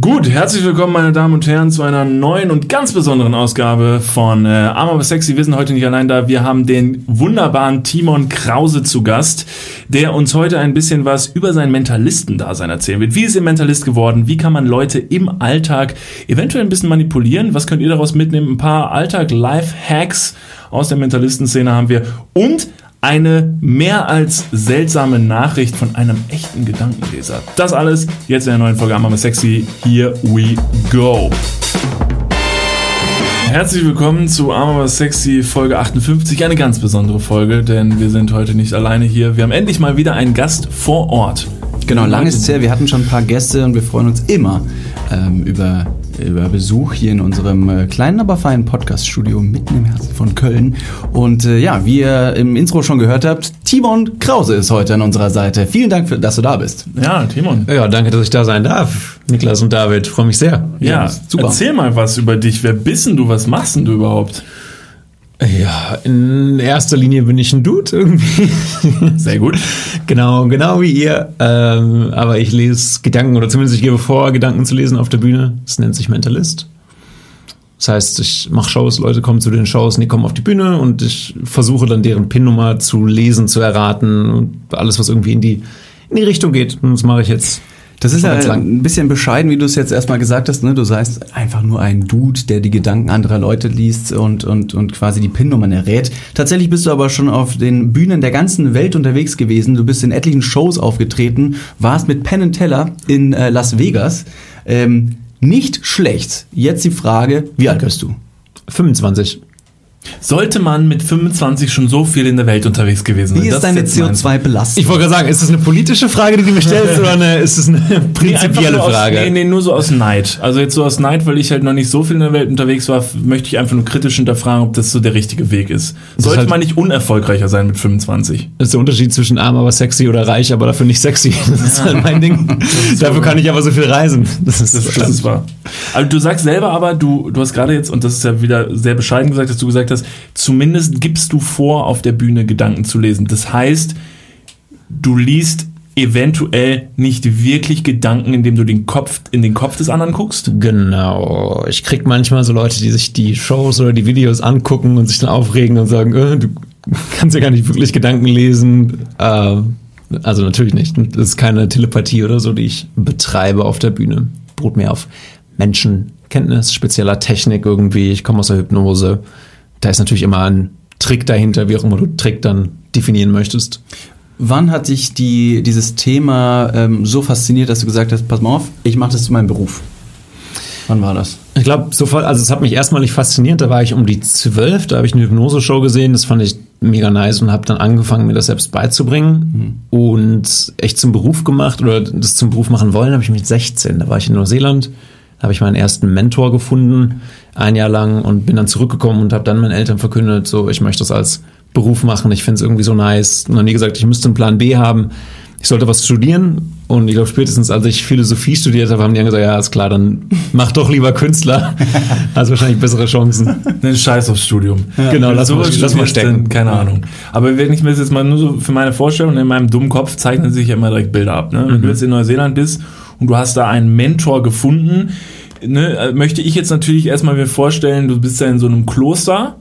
Gut, herzlich willkommen, meine Damen und Herren, zu einer neuen und ganz besonderen Ausgabe von äh, Arm aber sexy. Wir sind heute nicht allein da. Wir haben den wunderbaren Timon Krause zu Gast, der uns heute ein bisschen was über sein Mentalistendasein erzählen wird. Wie ist er Mentalist geworden? Wie kann man Leute im Alltag eventuell ein bisschen manipulieren? Was könnt ihr daraus mitnehmen? Ein paar Alltag-Life-Hacks aus der Mentalistenszene haben wir und eine mehr als seltsame Nachricht von einem echten Gedankenleser. Das alles jetzt in der neuen Folge Mama Sexy. Here we go. Herzlich willkommen zu Armor Sexy Folge 58. Eine ganz besondere Folge, denn wir sind heute nicht alleine hier. Wir haben endlich mal wieder einen Gast vor Ort. Genau, lange ist es her. Wir hatten schon ein paar Gäste und wir freuen uns immer ähm, über über Besuch hier in unserem äh, kleinen, aber feinen Podcast-Studio mitten im Herzen von Köln. Und äh, ja, wie ihr im Intro schon gehört habt, Timon Krause ist heute an unserer Seite. Vielen Dank, für, dass du da bist. Ja, Timon. Ja, danke, dass ich da sein darf. Niklas und David, freue mich sehr. Ja, ja super. Erzähl mal was über dich. Wer bist denn du? Was machst denn du überhaupt? Ja, in erster Linie bin ich ein Dude irgendwie. Sehr gut. genau, genau wie ihr. Ähm, aber ich lese Gedanken oder zumindest ich gebe vor, Gedanken zu lesen auf der Bühne. Das nennt sich Mentalist. Das heißt, ich mache Shows, Leute kommen zu den Shows und die kommen auf die Bühne und ich versuche dann deren PIN-Nummer zu lesen, zu erraten und alles, was irgendwie in die, in die Richtung geht. Und das mache ich jetzt das ist ja ein bisschen bescheiden, wie du es jetzt erstmal gesagt hast. Ne? Du seist einfach nur ein Dude, der die Gedanken anderer Leute liest und, und, und quasi die PIN-Nummern errät. Tatsächlich bist du aber schon auf den Bühnen der ganzen Welt unterwegs gewesen. Du bist in etlichen Shows aufgetreten, warst mit Penn Teller in äh, Las Vegas. Ähm, nicht schlecht. Jetzt die Frage, wie alt bist du? 25. Sollte man mit 25 schon so viel in der Welt unterwegs gewesen sein? Wie ist deine CO2-Belastung? Ich wollte gerade sagen, ist das eine politische Frage, die du mir stellst, oder eine, ist es eine prinzipielle nee, Frage? Aus, nee, nee, nur so aus Neid. Also jetzt so aus Neid, weil ich halt noch nicht so viel in der Welt unterwegs war, möchte ich einfach nur kritisch hinterfragen, ob das so der richtige Weg ist. Sollte halt man nicht unerfolgreicher sein mit 25? Das ist der Unterschied zwischen arm, aber sexy oder reich, aber dafür nicht sexy. Das ist halt mein Ding. dafür kann ich aber so viel reisen. Das ist, das, das ist wahr. Also du sagst selber aber, du, du hast gerade jetzt, und das ist ja wieder sehr bescheiden gesagt, dass du gesagt hast, zumindest gibst du vor, auf der Bühne Gedanken zu lesen. Das heißt, du liest eventuell nicht wirklich Gedanken, indem du den Kopf in den Kopf des anderen guckst? Genau. Ich krieg manchmal so Leute, die sich die Shows oder die Videos angucken und sich dann aufregen und sagen, äh, du kannst ja gar nicht wirklich Gedanken lesen. Äh, also natürlich nicht. Das ist keine Telepathie oder so, die ich betreibe auf der Bühne. Beruht mehr auf Menschenkenntnis, spezieller Technik irgendwie. Ich komme aus der Hypnose da ist natürlich immer ein Trick dahinter, wie auch immer du Trick dann definieren möchtest. Wann hat dich die, dieses Thema ähm, so fasziniert, dass du gesagt hast, pass mal auf, ich mache das zu meinem Beruf? Wann war das? Ich glaube, sofort, also es hat mich erstmalig fasziniert, da war ich um die zwölf, da habe ich eine Hypnose-Show gesehen, das fand ich mega nice und habe dann angefangen, mir das selbst beizubringen mhm. und echt zum Beruf gemacht oder das zum Beruf machen wollen, habe ich mit 16, da war ich in Neuseeland, da habe ich meinen ersten Mentor gefunden, ein Jahr lang und bin dann zurückgekommen und habe dann meinen Eltern verkündet, so ich möchte das als Beruf machen, ich finde es irgendwie so nice. Und dann nie gesagt, ich müsste einen Plan B haben, ich sollte was studieren. Und ich glaube, spätestens als ich Philosophie studiert habe, haben die dann gesagt, ja, ist klar, dann mach doch lieber Künstler. Hast wahrscheinlich bessere Chancen. Ein Scheiß aufs Studium. Ja, genau, lass, mal, lass mal stecken. keine Ahnung. Aber wenn ich mir das jetzt mal nur so für meine Vorstellung, in meinem dummen Kopf zeichnen sich ja immer direkt Bilder ab. Ne? Wenn mhm. du jetzt in Neuseeland bist und du hast da einen Mentor gefunden, ne, äh, möchte ich jetzt natürlich erstmal mir vorstellen, du bist ja in so einem Kloster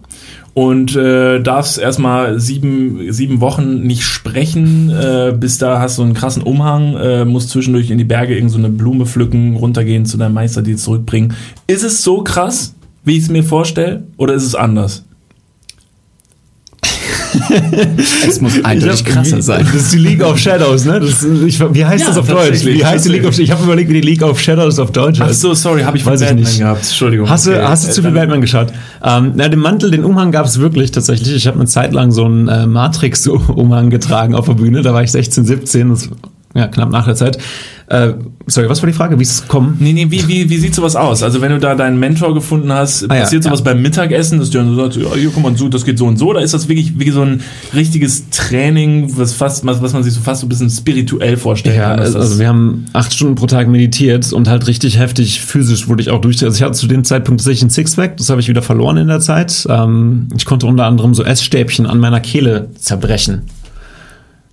und äh, darfst erstmal sieben, sieben Wochen nicht sprechen, äh, bis da hast du einen krassen Umhang, äh, musst zwischendurch in die Berge irgendeine so Blume pflücken, runtergehen zu deinem Meister, die zurückbringen. Ist es so krass, wie ich es mir vorstelle, oder ist es anders? Es muss eindeutig krasser sein. Das ist die League of Shadows, ne? Das, ich, wie heißt ja, das auf Deutsch? Wie heißt die League of Ich habe überlegt, wie die League of Shadows auf Deutsch heißt. Ach so, sorry, habe ich von Weiß Batman nicht. gehabt. Entschuldigung. Hast du, okay. hast du zu viel Batman geschaut? Ähm, na, den Mantel, den Umhang gab es wirklich tatsächlich. Ich habe eine Zeit lang so einen äh, Matrix-Umhang getragen auf der Bühne. Da war ich 16, 17. Das ja, knapp nach der Zeit. Äh, sorry, was war die Frage? Wie ist es kommen? Nee, nee, wie, wie, wie sieht sowas aus? Also wenn du da deinen Mentor gefunden hast, ah, passiert ja, sowas ja. beim Mittagessen, dass du dann so sagst, ja, hier, guck mal, so, das geht so und so, oder ist das wirklich wie so ein richtiges Training, was fast, was man sich so fast so ein bisschen spirituell vorstellen ja, kann? Also, also wir haben acht Stunden pro Tag meditiert und halt richtig heftig physisch wurde ich auch durch. Also ich hatte zu dem Zeitpunkt tatsächlich ein Sixpack, das habe ich wieder verloren in der Zeit. Ähm, ich konnte unter anderem so Essstäbchen an meiner Kehle zerbrechen.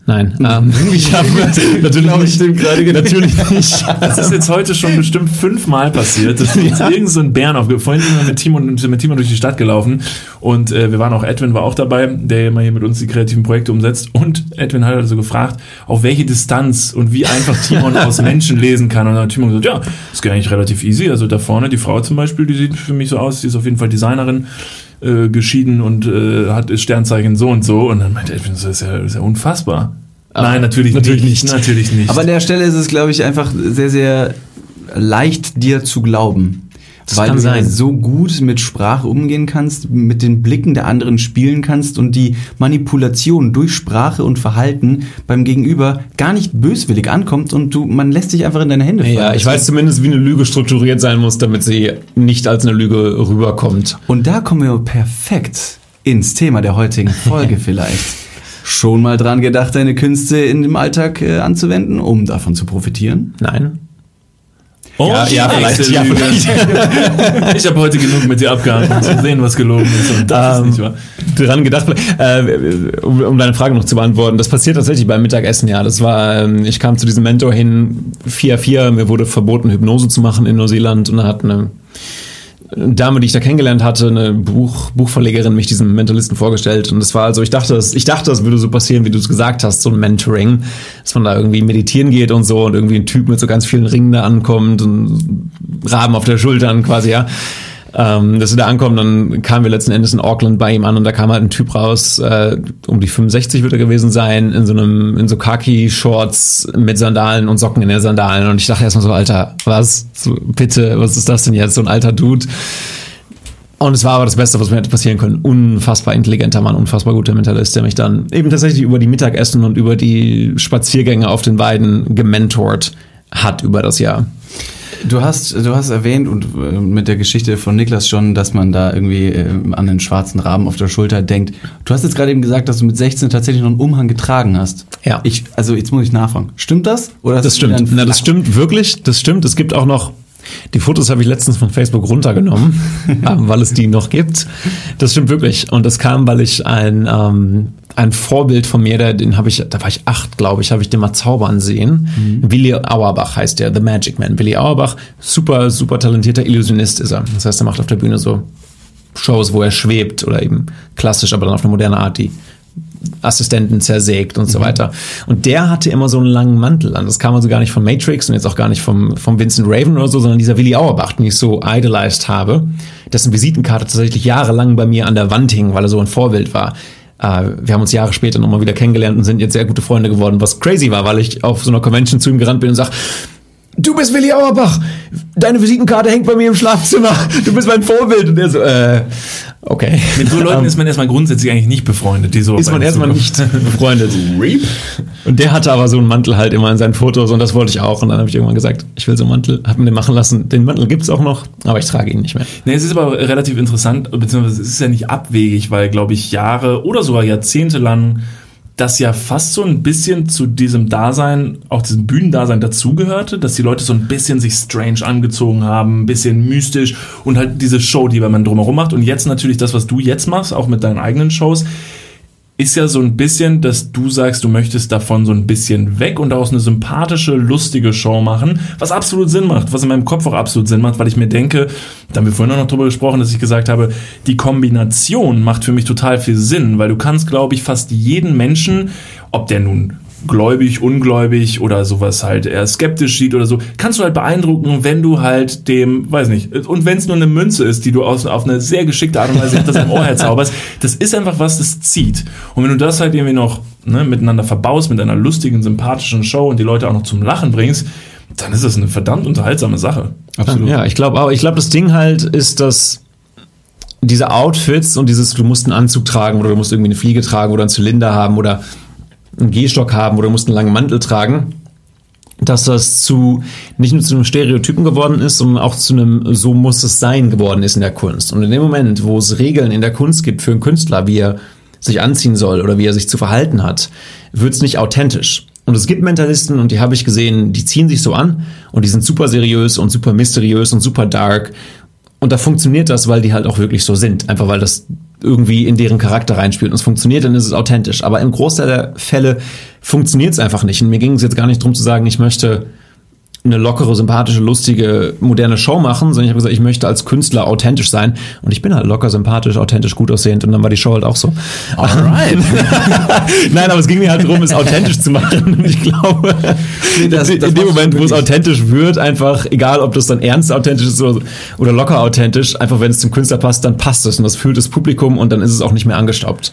Nein, ähm, ich habe natürlich nicht. stimmt gerade genau. Natürlich nicht. Das ist jetzt heute schon bestimmt fünfmal passiert. Das ist Ja. irgend so ein Bären aufgefallen. Vorhin sind wir mit Timon, sind mit Timon durch die Stadt gelaufen und äh, wir waren auch, Edwin war auch dabei, der immer hier mit uns die kreativen Projekte umsetzt. Und Edwin hat also gefragt, auf welche Distanz und wie einfach Timon aus Menschen lesen kann. Und dann hat Timon gesagt, ja, das geht eigentlich relativ easy. Also da vorne, die Frau zum Beispiel, die sieht für mich so aus, die ist auf jeden Fall Designerin. Äh, geschieden und äh, hat ist Sternzeichen so und so und dann meinte Edwin, das ist ja, das ist ja unfassbar. Nein, natürlich, natürlich nicht. nicht. Natürlich nicht. Aber an der Stelle ist es, glaube ich, einfach sehr, sehr leicht, dir zu glauben. Das weil du sein. so gut mit Sprache umgehen kannst, mit den Blicken der anderen spielen kannst und die Manipulation durch Sprache und Verhalten beim Gegenüber gar nicht böswillig ankommt und du, man lässt sich einfach in deine Hände fallen. Ja, ich weiß zumindest, wie eine Lüge strukturiert sein muss, damit sie nicht als eine Lüge rüberkommt. Und da kommen wir perfekt ins Thema der heutigen Folge vielleicht. Schon mal dran gedacht, deine Künste in dem Alltag äh, anzuwenden, um davon zu profitieren? Nein? Oh, Ja, ja, vielleicht, ja, vielleicht. Ich habe heute genug mit dir abgehandelt, um zu sehen, was gelogen ist. Und das Ähm, ist nicht wahr. dran gedacht, äh, um, um deine Frage noch zu beantworten. Das passiert tatsächlich beim Mittagessen, ja. Das war, ähm, ich kam zu diesem Mentor hin, 4-4, mir wurde verboten, Hypnose zu machen in Neuseeland und dann hat eine Dame, die ich da kennengelernt hatte, eine Buch, Buchverlegerin, mich diesem Mentalisten vorgestellt. Und das war also, ich dachte, das, ich dachte, das würde so passieren, wie du es gesagt hast, so ein Mentoring, dass man da irgendwie meditieren geht und so und irgendwie ein Typ mit so ganz vielen Ringen da ankommt und Raben auf der Schultern quasi, ja. Ähm, dass wir da ankommen, dann kamen wir letzten Endes in Auckland bei ihm an und da kam halt ein Typ raus, äh, um die 65 wird er gewesen sein, in so einem, in so Khaki-Shorts mit Sandalen und Socken in den Sandalen. Und ich dachte erstmal so, Alter, was? So, bitte, was ist das denn jetzt? So ein alter Dude. Und es war aber das Beste, was mir hätte passieren können. Unfassbar intelligenter Mann, unfassbar guter Mentalist, der mich dann eben tatsächlich über die Mittagessen und über die Spaziergänge auf den Weiden gementort hat über das Jahr. Du hast, du hast erwähnt und äh, mit der Geschichte von Niklas schon, dass man da irgendwie äh, an den schwarzen Raben auf der Schulter denkt. Du hast jetzt gerade eben gesagt, dass du mit 16 tatsächlich noch einen Umhang getragen hast. Ja. Ich, also jetzt muss ich nachfragen. Stimmt das? Oder Das stimmt. Na, das stimmt wirklich. Das stimmt. Es gibt auch noch. Die Fotos habe ich letztens von Facebook runtergenommen, ähm, weil es die noch gibt. Das stimmt wirklich. Und das kam, weil ich ein, ähm, ein Vorbild von mir, der, den habe ich, da war ich acht, glaube ich, habe ich den mal zaubern sehen. Willi Auerbach heißt der, The Magic Man. Willi Auerbach, super, super talentierter Illusionist ist er. Das heißt, er macht auf der Bühne so Shows, wo er schwebt oder eben klassisch, aber dann auf eine moderne Art, die Assistenten zersägt und so weiter. Und der hatte immer so einen langen Mantel an. Das kam also gar nicht von Matrix und jetzt auch gar nicht vom, vom Vincent Raven oder so, sondern dieser Willi Auerbach, den ich so idolized habe, dessen Visitenkarte tatsächlich jahrelang bei mir an der Wand hing, weil er so ein Vorbild war. Äh, wir haben uns Jahre später nochmal wieder kennengelernt und sind jetzt sehr gute Freunde geworden, was crazy war, weil ich auf so einer Convention zu ihm gerannt bin und sag, Du bist Willi Auerbach. Deine Visitenkarte hängt bei mir im Schlafzimmer. Du bist mein Vorbild. Und er so, äh, okay. Mit so Leuten ist man erstmal grundsätzlich eigentlich nicht befreundet, die so. ist man erstmal nicht befreundet. Und der hatte aber so einen Mantel halt immer in seinen Fotos und das wollte ich auch. Und dann habe ich irgendwann gesagt, ich will so einen Mantel, hab mir den machen lassen. Den Mantel gibt's auch noch, aber ich trage ihn nicht mehr. Nee, es ist aber relativ interessant, beziehungsweise es ist ja nicht abwegig, weil, glaube ich, Jahre oder sogar Jahrzehnte lang das ja fast so ein bisschen zu diesem Dasein, auch diesem Bühnendasein dazugehörte, dass die Leute so ein bisschen sich strange angezogen haben, ein bisschen mystisch und halt diese Show, die man drumherum macht. Und jetzt natürlich das, was du jetzt machst, auch mit deinen eigenen Shows, ist ja so ein bisschen, dass du sagst, du möchtest davon so ein bisschen weg und daraus eine sympathische, lustige Show machen, was absolut Sinn macht, was in meinem Kopf auch absolut Sinn macht, weil ich mir denke, da haben wir vorhin auch noch drüber gesprochen, dass ich gesagt habe, die Kombination macht für mich total viel Sinn, weil du kannst, glaube ich, fast jeden Menschen, ob der nun gläubig, ungläubig oder sowas halt eher skeptisch sieht oder so, kannst du halt beeindrucken, wenn du halt dem, weiß nicht, und wenn es nur eine Münze ist, die du aus, auf eine sehr geschickte Art und Weise hinter seinem Ohr herzauberst, das ist einfach was, das zieht. Und wenn du das halt irgendwie noch ne, miteinander verbaust, mit einer lustigen, sympathischen Show und die Leute auch noch zum Lachen bringst, dann ist das eine verdammt unterhaltsame Sache. Absolut. Ja, ich glaube auch, ich glaube, das Ding halt ist, dass diese Outfits und dieses, du musst einen Anzug tragen oder du musst irgendwie eine Fliege tragen oder einen Zylinder haben oder einen Gehstock haben oder du musst einen langen Mantel tragen, dass das zu nicht nur zu einem Stereotypen geworden ist, sondern auch zu einem so muss es sein geworden ist in der Kunst. Und in dem Moment, wo es Regeln in der Kunst gibt für einen Künstler, wie er sich anziehen soll oder wie er sich zu verhalten hat, wird es nicht authentisch. Und es gibt Mentalisten, und die habe ich gesehen, die ziehen sich so an und die sind super seriös und super mysteriös und super dark. Und da funktioniert das, weil die halt auch wirklich so sind. Einfach weil das irgendwie in deren Charakter reinspielt und es funktioniert, dann ist es authentisch. Aber im Großteil der Fälle funktioniert es einfach nicht. Und mir ging es jetzt gar nicht darum zu sagen, ich möchte eine lockere, sympathische, lustige, moderne Show machen, sondern ich habe gesagt, ich möchte als Künstler authentisch sein. Und ich bin halt locker, sympathisch, authentisch, gut aussehend. Und dann war die Show halt auch so. Alright. Nein, aber es ging mir halt darum, es authentisch zu machen. Und ich glaube, Nee, das- in das dem machst du Moment, wo es authentisch wird, einfach, egal ob das dann ernst authentisch ist oder, oder locker authentisch, einfach wenn es zum Künstler passt, dann passt es. Und das fühlt das Publikum und dann ist es auch nicht mehr angestaubt.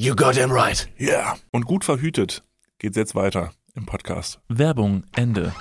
you got him right. Ja. Yeah. Und gut verhütet geht's jetzt weiter im Podcast. Werbung, Ende.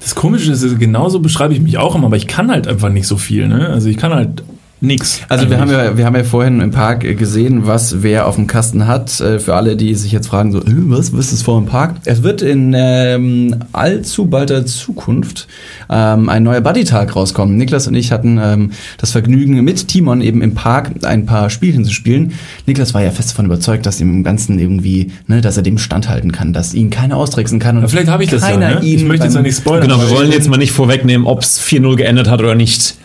Das Komische ist, genauso beschreibe ich mich auch immer, aber ich kann halt einfach nicht so viel, ne? Also ich kann halt nix. Also wir haben, eigentlich. ja, wir haben ja vorhin im Park äh, gesehen, was wer auf dem Kasten hat. Äh, Für alle, die sich jetzt fragen, so, äh, was, was ist vor dem Park? Es wird in ähm, allzu balder Zukunft ähm, ein neuer Buddy-Tag rauskommen. Niklas und ich hatten ähm, das Vergnügen, mit Timon eben im Park ein paar Spielchen zu spielen. Niklas war ja fest davon überzeugt, dass ihm im Ganzen irgendwie, ne, dass er dem standhalten kann, dass ihn keiner austricksen kann. Und Ja, vielleicht habe ich das ja, ne? ihn Ich möchte jetzt ja nicht spoilern. Genau, wir wollen jetzt mal nicht vorwegnehmen, ob es 4-0 geändert hat oder nicht.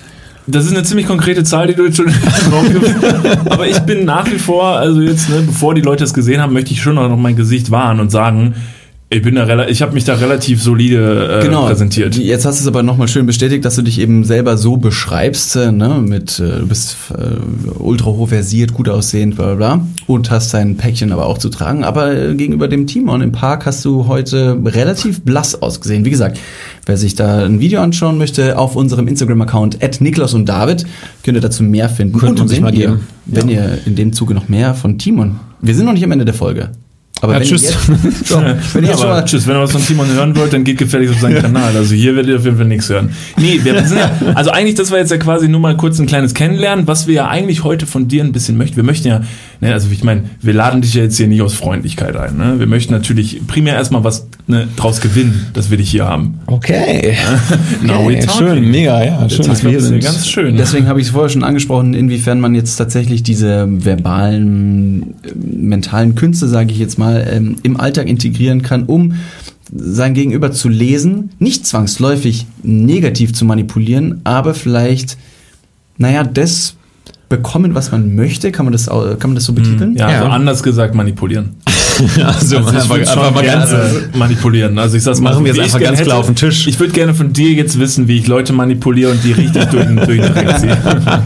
Das ist eine ziemlich konkrete Zahl, die du jetzt schon. Aber ich bin nach wie vor, also jetzt, ne, bevor die Leute es gesehen haben, möchte ich schon noch mein Gesicht wahren und sagen, ich bin da ich habe mich da relativ solide äh, genau, präsentiert. Jetzt hast du es aber nochmal schön bestätigt, dass du dich eben selber so beschreibst, äh, ne, mit, äh, du bist äh, ultra hoch versiert, gut aussehend, bla bla bla, und hast dein Päckchen aber auch zu tragen. Aber äh, gegenüber dem Timon im Park hast du heute relativ blass ausgesehen. Wie gesagt, wer sich da ein Video anschauen möchte, auf unserem Instagram-Account at Niklas und David, könnt ihr dazu mehr finden. Könnte man sich wenn mal ihr, geben. wenn ihr in dem Zuge noch mehr von Timon, wir sind noch nicht am Ende der Folge. Aber Ja, wenn tschüss. Jetzt, so, wenn Ja, aber tschüss, wenn ihr was von Timon hören wollt, dann geht gefälligst auf seinen Kanal. Also hier werdet ihr auf jeden Fall nichts hören. Nee, wir sind ja, also eigentlich, das war jetzt ja quasi nur mal kurz ein kleines Kennenlernen, was wir ja eigentlich heute von dir ein bisschen möchten. Wir möchten ja, ne, also ich meine, wir laden dich ja jetzt hier nicht aus Freundlichkeit ein. Ne? Wir möchten natürlich primär erstmal was ne, draus gewinnen, dass wir dich hier haben. Okay. Now talking. schön, mega, ja. Schön, dass wir hier sind. Ganz schön. Deswegen habe ich es vorher schon angesprochen, inwiefern man jetzt tatsächlich diese verbalen, äh, mentalen Künste, sage ich jetzt mal, ähm, im Alltag integrieren kann, um sein Gegenüber zu lesen, nicht zwangsläufig negativ zu manipulieren, aber vielleicht, naja, das bekommen, was man möchte, kann man das, kann man das so betiteln? ja, Ja. also anders gesagt manipulieren. also, Also einfach, einfach mal ganz, manipulieren. Also ich sag's mal, Machen wir jetzt einfach ganz klar auf den Tisch. Ich würde gerne von dir jetzt wissen, wie ich Leute manipuliere und die richtig durch den, durch den Dreck ziehe.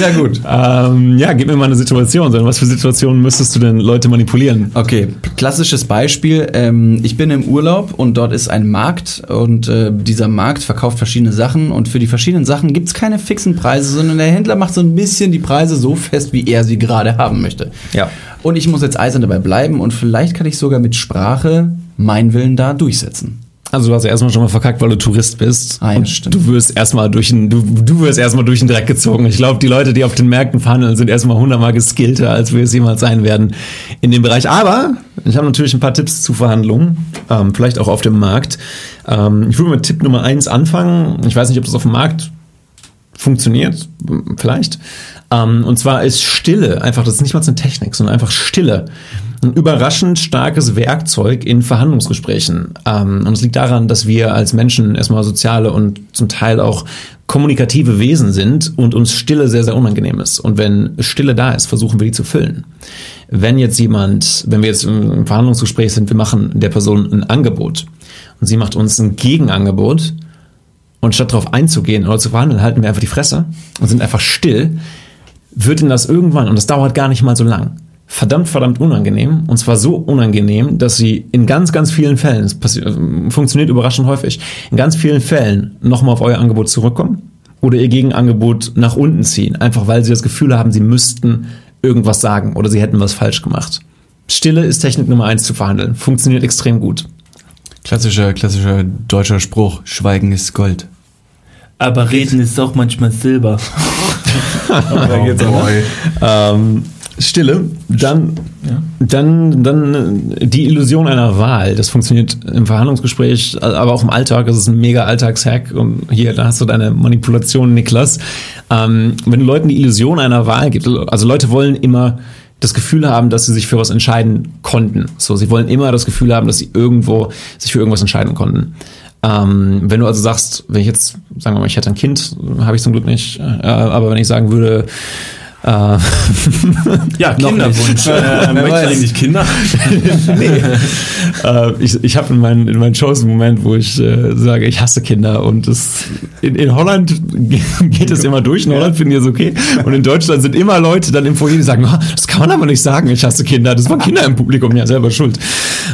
Ja, gut. ähm, ja, gib mir mal eine Situation. In Was für Situationen müsstest du denn Leute manipulieren? Okay, klassisches Beispiel. Ähm, ich bin im Urlaub und dort ist ein Markt und äh, dieser Markt verkauft verschiedene Sachen und für die verschiedenen Sachen gibt's keine fixen Preise, sondern der Händler macht so ein bisschen die Preise so fest, wie er sie gerade haben möchte. Ja. Und ich muss jetzt eisern dabei bleiben und vielleicht kann ich sogar mit Sprache meinen Willen da durchsetzen. Also du hast ja erstmal schon mal verkackt, weil du Tourist bist. Ah, ja, und stimmt. du wirst erstmal durch den, du, du wirst erstmal durch den Dreck gezogen. Ich glaube, die Leute, die auf den Märkten verhandeln, sind erstmal hundertmal geskillter, als wir es jemals sein werden in dem Bereich. Aber ich habe natürlich ein paar Tipps zu Verhandlungen, ähm, vielleicht auch auf dem Markt. Ähm, ich würde mit Tipp Nummer eins anfangen. Ich weiß nicht, ob das auf dem Markt funktioniert, vielleicht. Ähm, und zwar ist Stille, einfach, das ist nicht mal eine Technik, sondern einfach Stille. Ein überraschend starkes Werkzeug in Verhandlungsgesprächen. Ähm, und es liegt daran, dass wir als Menschen erstmal soziale und zum Teil auch kommunikative Wesen sind und uns Stille sehr, sehr unangenehm ist. Und wenn Stille da ist, versuchen wir die zu füllen. Wenn jetzt jemand, wenn wir jetzt im Verhandlungsgespräch sind, wir machen der Person ein Angebot und sie macht uns ein Gegenangebot, und statt darauf einzugehen oder zu verhandeln, halten wir einfach die Fresse und sind einfach still, wird ihnen das irgendwann, und das dauert gar nicht mal so lang, verdammt, verdammt unangenehm. Und zwar so unangenehm, dass sie in ganz, ganz vielen Fällen, es passi- äh, funktioniert überraschend häufig, in ganz vielen Fällen nochmal auf euer Angebot zurückkommen oder ihr Gegenangebot nach unten ziehen, einfach weil sie das Gefühl haben, sie müssten irgendwas sagen oder sie hätten was falsch gemacht. Stille ist Technik Nummer eins zu verhandeln. Funktioniert extrem gut. Klassischer, klassischer deutscher Spruch, Schweigen ist Gold. Aber reden ist auch manchmal Silber. Geht's aber. Ähm, Stille, dann, dann, dann äh, die Illusion einer Wahl. Das funktioniert im Verhandlungsgespräch, aber auch im Alltag. Das ist ein mega Alltagshack. Und hier, da hast du deine Manipulation, Niklas. Ähm, wenn du Leuten die Illusion einer Wahl gibst, also Leute wollen immer das Gefühl haben, dass sie sich für was entscheiden konnten. So, sie wollen immer das Gefühl haben, dass sie irgendwo sich für irgendwas entscheiden konnten. Ähm, wenn du also sagst, wenn ich jetzt, sagen wir mal, ich hätte ein Kind, habe ich zum Glück nicht, äh, aber wenn ich sagen würde, Ja, Noch Kinderwunsch. Äh, möchtest eigentlich Kinder? äh, ich, ich habe in meinen, in meinen Shows einen Moment, wo ich äh, sage, ich hasse Kinder und das, in, in Holland geht es immer durch, in Holland finden die es okay und in Deutschland sind immer Leute dann im Foyer, die sagen, "Ah, das kann man aber nicht sagen, ich hasse Kinder, das waren Kinder im Publikum, ja selber schuld.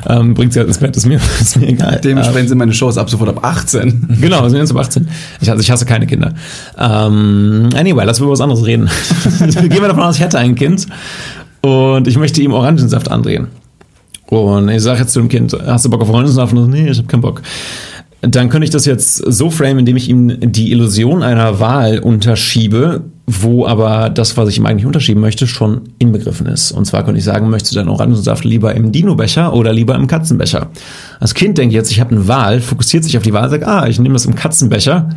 Ähm, bringt sie halt ins Bett, ist mir, ist mir egal. Dementsprechend sind meine Shows ab sofort ab 18. Genau, wir sind jetzt ab 18. Ich, also ich hasse keine Kinder. Ähm, anyway, lass über was anderes reden. Gehen wir davon aus, ich hätte ein Kind und ich möchte ihm Orangensaft andrehen. Und ich sage jetzt zu dem Kind, hast du Bock auf Orangensaft? Und so, nee, ich habe keinen Bock. Dann könnte ich das jetzt so framen, indem ich ihm die Illusion einer Wahl unterschiebe, wo aber das, was ich ihm eigentlich unterschieben möchte, schon inbegriffen ist. Und zwar könnte ich sagen, möchtest du deinen Orangensaft lieber im Dino-Becher oder lieber im Katzenbecher? Das Kind denkt jetzt, ich habe eine Wahl, fokussiert sich auf die Wahl, sagt, ah, ich nehme das im Katzenbecher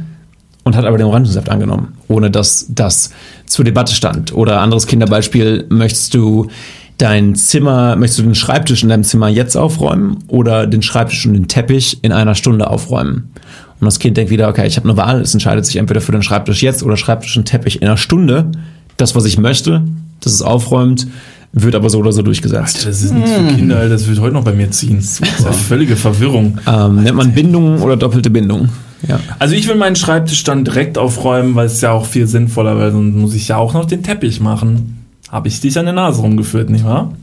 und hat aber den Orangensaft angenommen, ohne dass das zur Debatte stand. Oder anderes Kinderbeispiel, möchtest du dein Zimmer, möchtest du den Schreibtisch in deinem Zimmer jetzt aufräumen oder den Schreibtisch und den Teppich in einer Stunde aufräumen? Und das Kind denkt wieder, okay, ich habe eine Wahl, es entscheidet sich entweder für den Schreibtisch jetzt oder Schreibtisch und Teppich in einer Stunde. Das, was ich möchte, dass es aufräumt, wird aber so oder so durchgesetzt. Das ist nichts für Kinder, Alter. das wird heute noch bei mir ziehen. Das ist ja völlige Verwirrung. Ähm, nennt man Bindung oder doppelte Bindung. Ja. Also ich will meinen Schreibtisch dann direkt aufräumen, weil es ja auch viel sinnvoller, weil sonst muss ich ja auch noch den Teppich machen. Habe ich dich an der Nase rumgeführt, nicht wahr?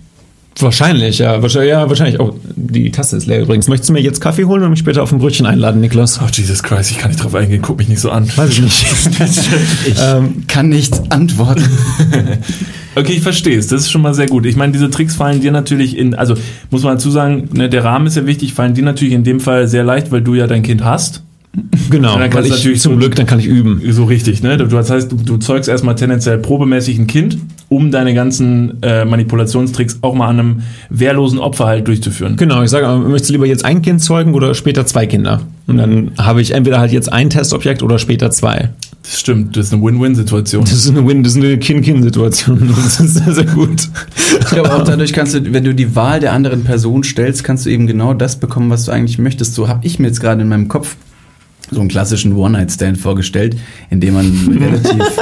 Wahrscheinlich, ja. Wahrscheinlich, ja, wahrscheinlich. Oh, die Tasse ist leer übrigens. Möchtest du mir jetzt Kaffee holen und mich später auf ein Brötchen einladen, Niklas? Oh, Jesus Christ, ich kann nicht drauf eingehen. Guck mich nicht so an. Weiß ich nicht. ähm, Kann nicht antworten. Okay, ich verstehe es. Das ist schon mal sehr gut. Ich meine, diese Tricks fallen dir natürlich in, also muss man dazu sagen, ne, der Rahmen ist ja wichtig, fallen dir natürlich in dem Fall sehr leicht, weil du ja dein Kind hast. Genau. dann Weil ich, natürlich zum Glück, dann kann ich üben. So richtig, ne? Du, das heißt, du, du zeugst erstmal tendenziell probemäßig ein Kind, um deine ganzen äh, Manipulationstricks auch mal an einem wehrlosen Opfer halt durchzuführen. Genau, ich sage, möchtest du lieber jetzt ein Kind zeugen oder später zwei Kinder? Und dann habe ich entweder halt jetzt ein Testobjekt oder später zwei. Das stimmt, das ist eine Win-Win-Situation. Das ist eine Win, das ist eine Kin-Kin-Situation. Das ist sehr, sehr gut. Ich glaube auch dadurch kannst du, wenn du die Wahl der anderen Person stellst, kannst du eben genau das bekommen, was du eigentlich möchtest. So habe ich mir jetzt gerade in meinem Kopf so einen klassischen One-Night-Stand vorgestellt, in dem man relativ,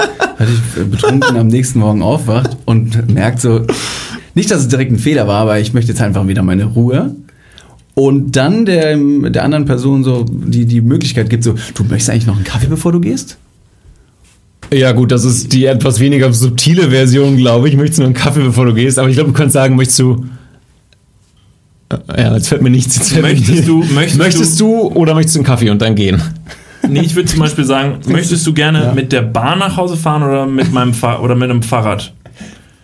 betrunken am nächsten Morgen aufwacht und merkt so, Nicht, dass es direkt ein Fehler war, aber ich möchte jetzt einfach wieder meine Ruhe. Und dann der, der anderen Person so die, die Möglichkeit gibt, so, du möchtest eigentlich noch einen Kaffee, bevor du gehst? Ja, gut, das ist die etwas weniger subtile Version, glaube ich. Möchtest du nur einen Kaffee, bevor du gehst? Aber ich glaube, du kannst sagen, möchtest du. Ja, jetzt fällt mir nichts. Jetzt Möchtest du- möchtest möchtest du oder möchtest du einen Kaffee und dann gehen? Nee, ich würde zum Beispiel sagen, möchtest du gerne mit der Bahn nach Hause fahren oder mit meinem Fahr oder mit einem Fahrrad?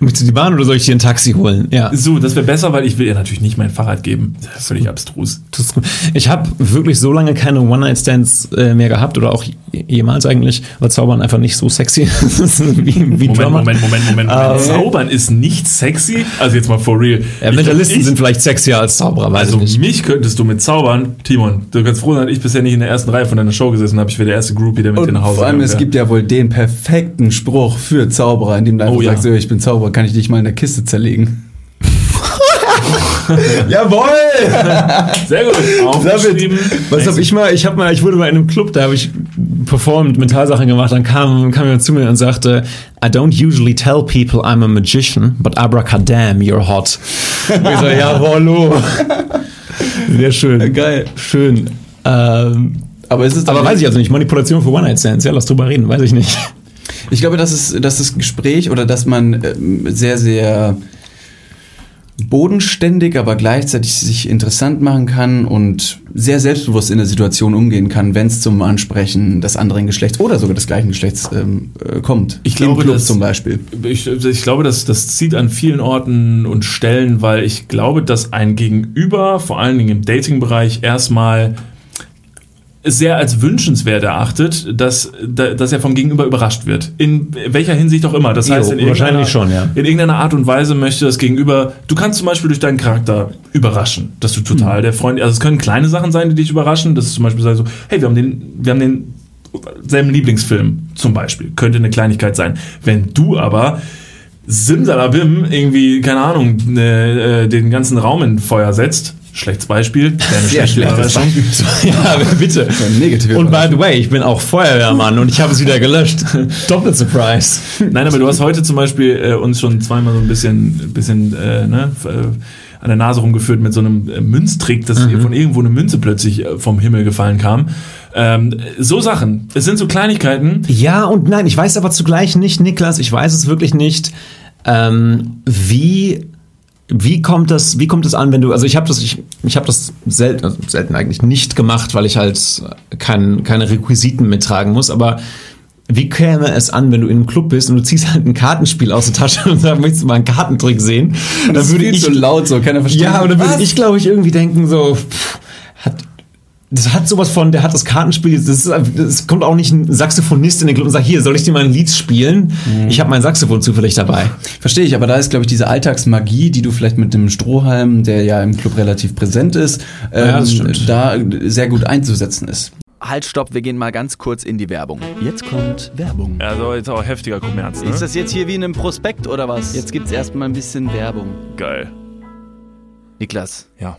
Möchtest du die Bahn oder soll ich dir ein Taxi holen? Ja. So, das wäre besser, weil ich will ihr natürlich nicht mein Fahrrad geben. Das ist völlig abstrus. Das ist gut. Ich habe wirklich so lange keine One-Night-Stands äh, mehr gehabt oder auch je- jemals eigentlich, weil Zaubern einfach nicht so sexy ist wie, wie Moment, Drummer. Moment, Moment, Moment, Moment. Okay. Zaubern ist nicht sexy. Also jetzt mal for real. Ja, Mentalisten ich- sind vielleicht sexier als Zauberer, weiß Also ich nicht. mich könntest du mit zaubern, Timon. Du kannst froh sein, dass ich bisher nicht in der ersten Reihe von deiner Show gesessen habe. Ich wäre der erste Groupie, der mit dir nach Hause vor allem, gegangen es wäre. gibt ja wohl den perfekten Spruch für Zauberer, in dem du einfach Oh sagst, "Ja, ich bin Zauberer, kann ich dich mal in der Kiste zerlegen? Jawohl! Sehr gut. Aufgeschrieben. Was hab ich mal? Ich habe mal, ich wurde mal in einem Club, da habe ich performt, Mentalsachen gemacht. Dann kam, kam jemand zu mir und sagte, I don't usually tell people I'm a magician, but abracadam, you're hot. Und ich so, ja, hallo. Sehr schön. Geil. Schön. Ähm, Aber es ist aber weiß ich also nicht. Manipulation für One-Night-Stands. Ja, lass drüber reden. Weiß ich nicht. Ich glaube, dass, es, dass das Gespräch oder dass man ähm, sehr, sehr bodenständig, aber gleichzeitig sich interessant machen kann und sehr selbstbewusst in der Situation umgehen kann, wenn es zum Ansprechen des anderen Geschlechts oder sogar des gleichen Geschlechts ähm, äh, kommt. Ich glaube, Im Club dass- zum Beispiel. Ich, ich glaube, das, das zieht an vielen Orten und Stellen, weil ich glaube, dass ein Gegenüber, vor allen Dingen im Dating-Bereich, erstmal sehr als wünschenswert erachtet, dass, da- dass er vom Gegenüber überrascht wird. In welcher Hinsicht auch immer. Das Jo, heißt, in wahrscheinlich irgendeiner- schon, ja. In irgendeiner Art und Weise möchte das Gegenüber, du kannst zum Beispiel durch deinen Charakter überraschen, dass du total Hm. der Freund, also es können kleine Sachen sein, die dich überraschen, dass zum Beispiel sei so, hey, wir haben den, wir haben den selben Lieblingsfilm zum Beispiel, könnte eine Kleinigkeit sein. Wenn du aber Simsalabim irgendwie, keine Ahnung, ne, äh, den ganzen Raum in Feuer setzt, schlechtes Beispiel, Sehr schlechte schlechtes Überraschung. ja, bitte. Negative Und by the way, ich bin auch Feuerwehrmann und ich habe es wieder gelöscht. Doppelt Surprise. Nein, aber du hast heute zum Beispiel äh, uns schon zweimal so ein bisschen, bisschen äh, ne, äh, an der Nase rumgeführt mit so einem äh, Münztrick, dass Mhm. von irgendwo eine Münze plötzlich äh, vom Himmel gefallen kam. Ähm, so Sachen. Es sind so Kleinigkeiten. Ja und nein, ich weiß aber zugleich nicht, Niklas, ich weiß es wirklich nicht, ähm, wie wie kommt das wie kommt das an, wenn du also ich habe das ich, ich habe das selten also selten eigentlich nicht gemacht, weil ich halt kein, keine Requisiten mittragen muss, aber wie käme es an, wenn du in einem Club bist und du ziehst halt ein Kartenspiel aus der Tasche und sagst, möchtest du mal einen Kartentrick sehen? Dann Das ist würde ich zu laut, so keiner versteht. ja, und dann würde ich, glaube ich, irgendwie denken, so, pff, das hat sowas von, der hat das Kartenspiel, das, ist, das kommt auch nicht ein Saxophonist in den Club und sagt, hier, soll ich dir mal ein Lied spielen? Mhm. Ich habe mein Saxophon zufällig dabei. Verstehe ich, aber da ist, glaube ich, diese Alltagsmagie, die du vielleicht mit dem Strohhalm, der ja im Club relativ präsent ist, ähm, Ja, da sehr gut einzusetzen ist. Halt, stopp, wir gehen mal ganz kurz in die Werbung. Jetzt kommt Werbung. Also jetzt auch heftiger Kommerz, ne? Ist das jetzt hier wie in einem Prospekt oder was? Jetzt gibt's erstmal ein bisschen Werbung. geil. Niklas, Ja.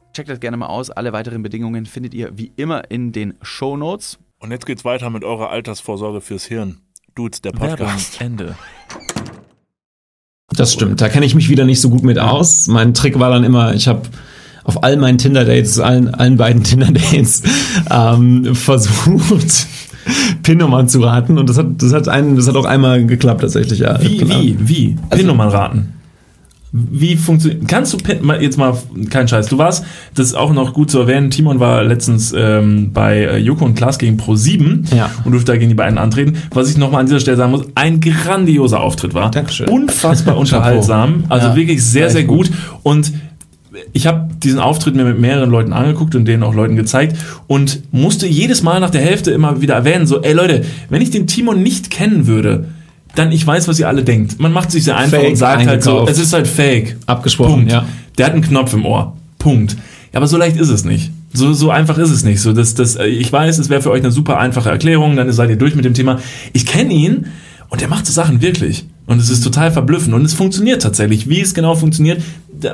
Checkt das gerne mal aus. Alle weiteren Bedingungen findet ihr wie immer in den Show Notes. Und jetzt geht's weiter mit eurer Altersvorsorge fürs Hirn. Dudes, der Podcast. Ende. Das stimmt, da kenne ich mich wieder nicht so gut mit aus. Mein Trick war dann immer, ich habe auf all meinen Tinder-Dates, allen, allen beiden Tinder-Dates, ähm, versucht, PIN-Nummern zu raten. Und das hat, das hat einen, das hat auch einmal geklappt tatsächlich, ja. Wie, Genau. wie, wie? PIN-Nummern raten. Wie funktioniert, kannst du jetzt mal, kein Scheiß, du warst, das ist auch noch gut zu erwähnen, Timon war letztens ähm, bei äh, Joko und Klaas gegen Pro7 Ja. und durfte da gegen die beiden antreten. Was ich nochmal an dieser Stelle sagen muss, ein grandioser Auftritt war. Dankeschön. Unfassbar unterhaltsam, also Ja, wirklich sehr, sehr gut. gut. Und ich habe diesen Auftritt mir mit mehreren Leuten angeguckt und denen auch Leuten gezeigt und musste jedes Mal nach der Hälfte immer wieder erwähnen, so, ey Leute, wenn ich den Timon nicht kennen würde, dann ich weiß, was ihr alle denkt. Man macht sich sehr einfach Fake und sagt halt so, es ist halt fake. Abgesprochen, Punkt. ja. Der hat einen Knopf im Ohr. Punkt. Ja, aber so leicht ist es nicht. So, so einfach ist es nicht. So, das, das, ich weiß, es wäre für euch eine super einfache Erklärung, dann seid ihr durch mit dem Thema. Ich kenne ihn und der macht so Sachen wirklich. Und es ist total verblüffend. Und es funktioniert tatsächlich. Wie es genau funktioniert,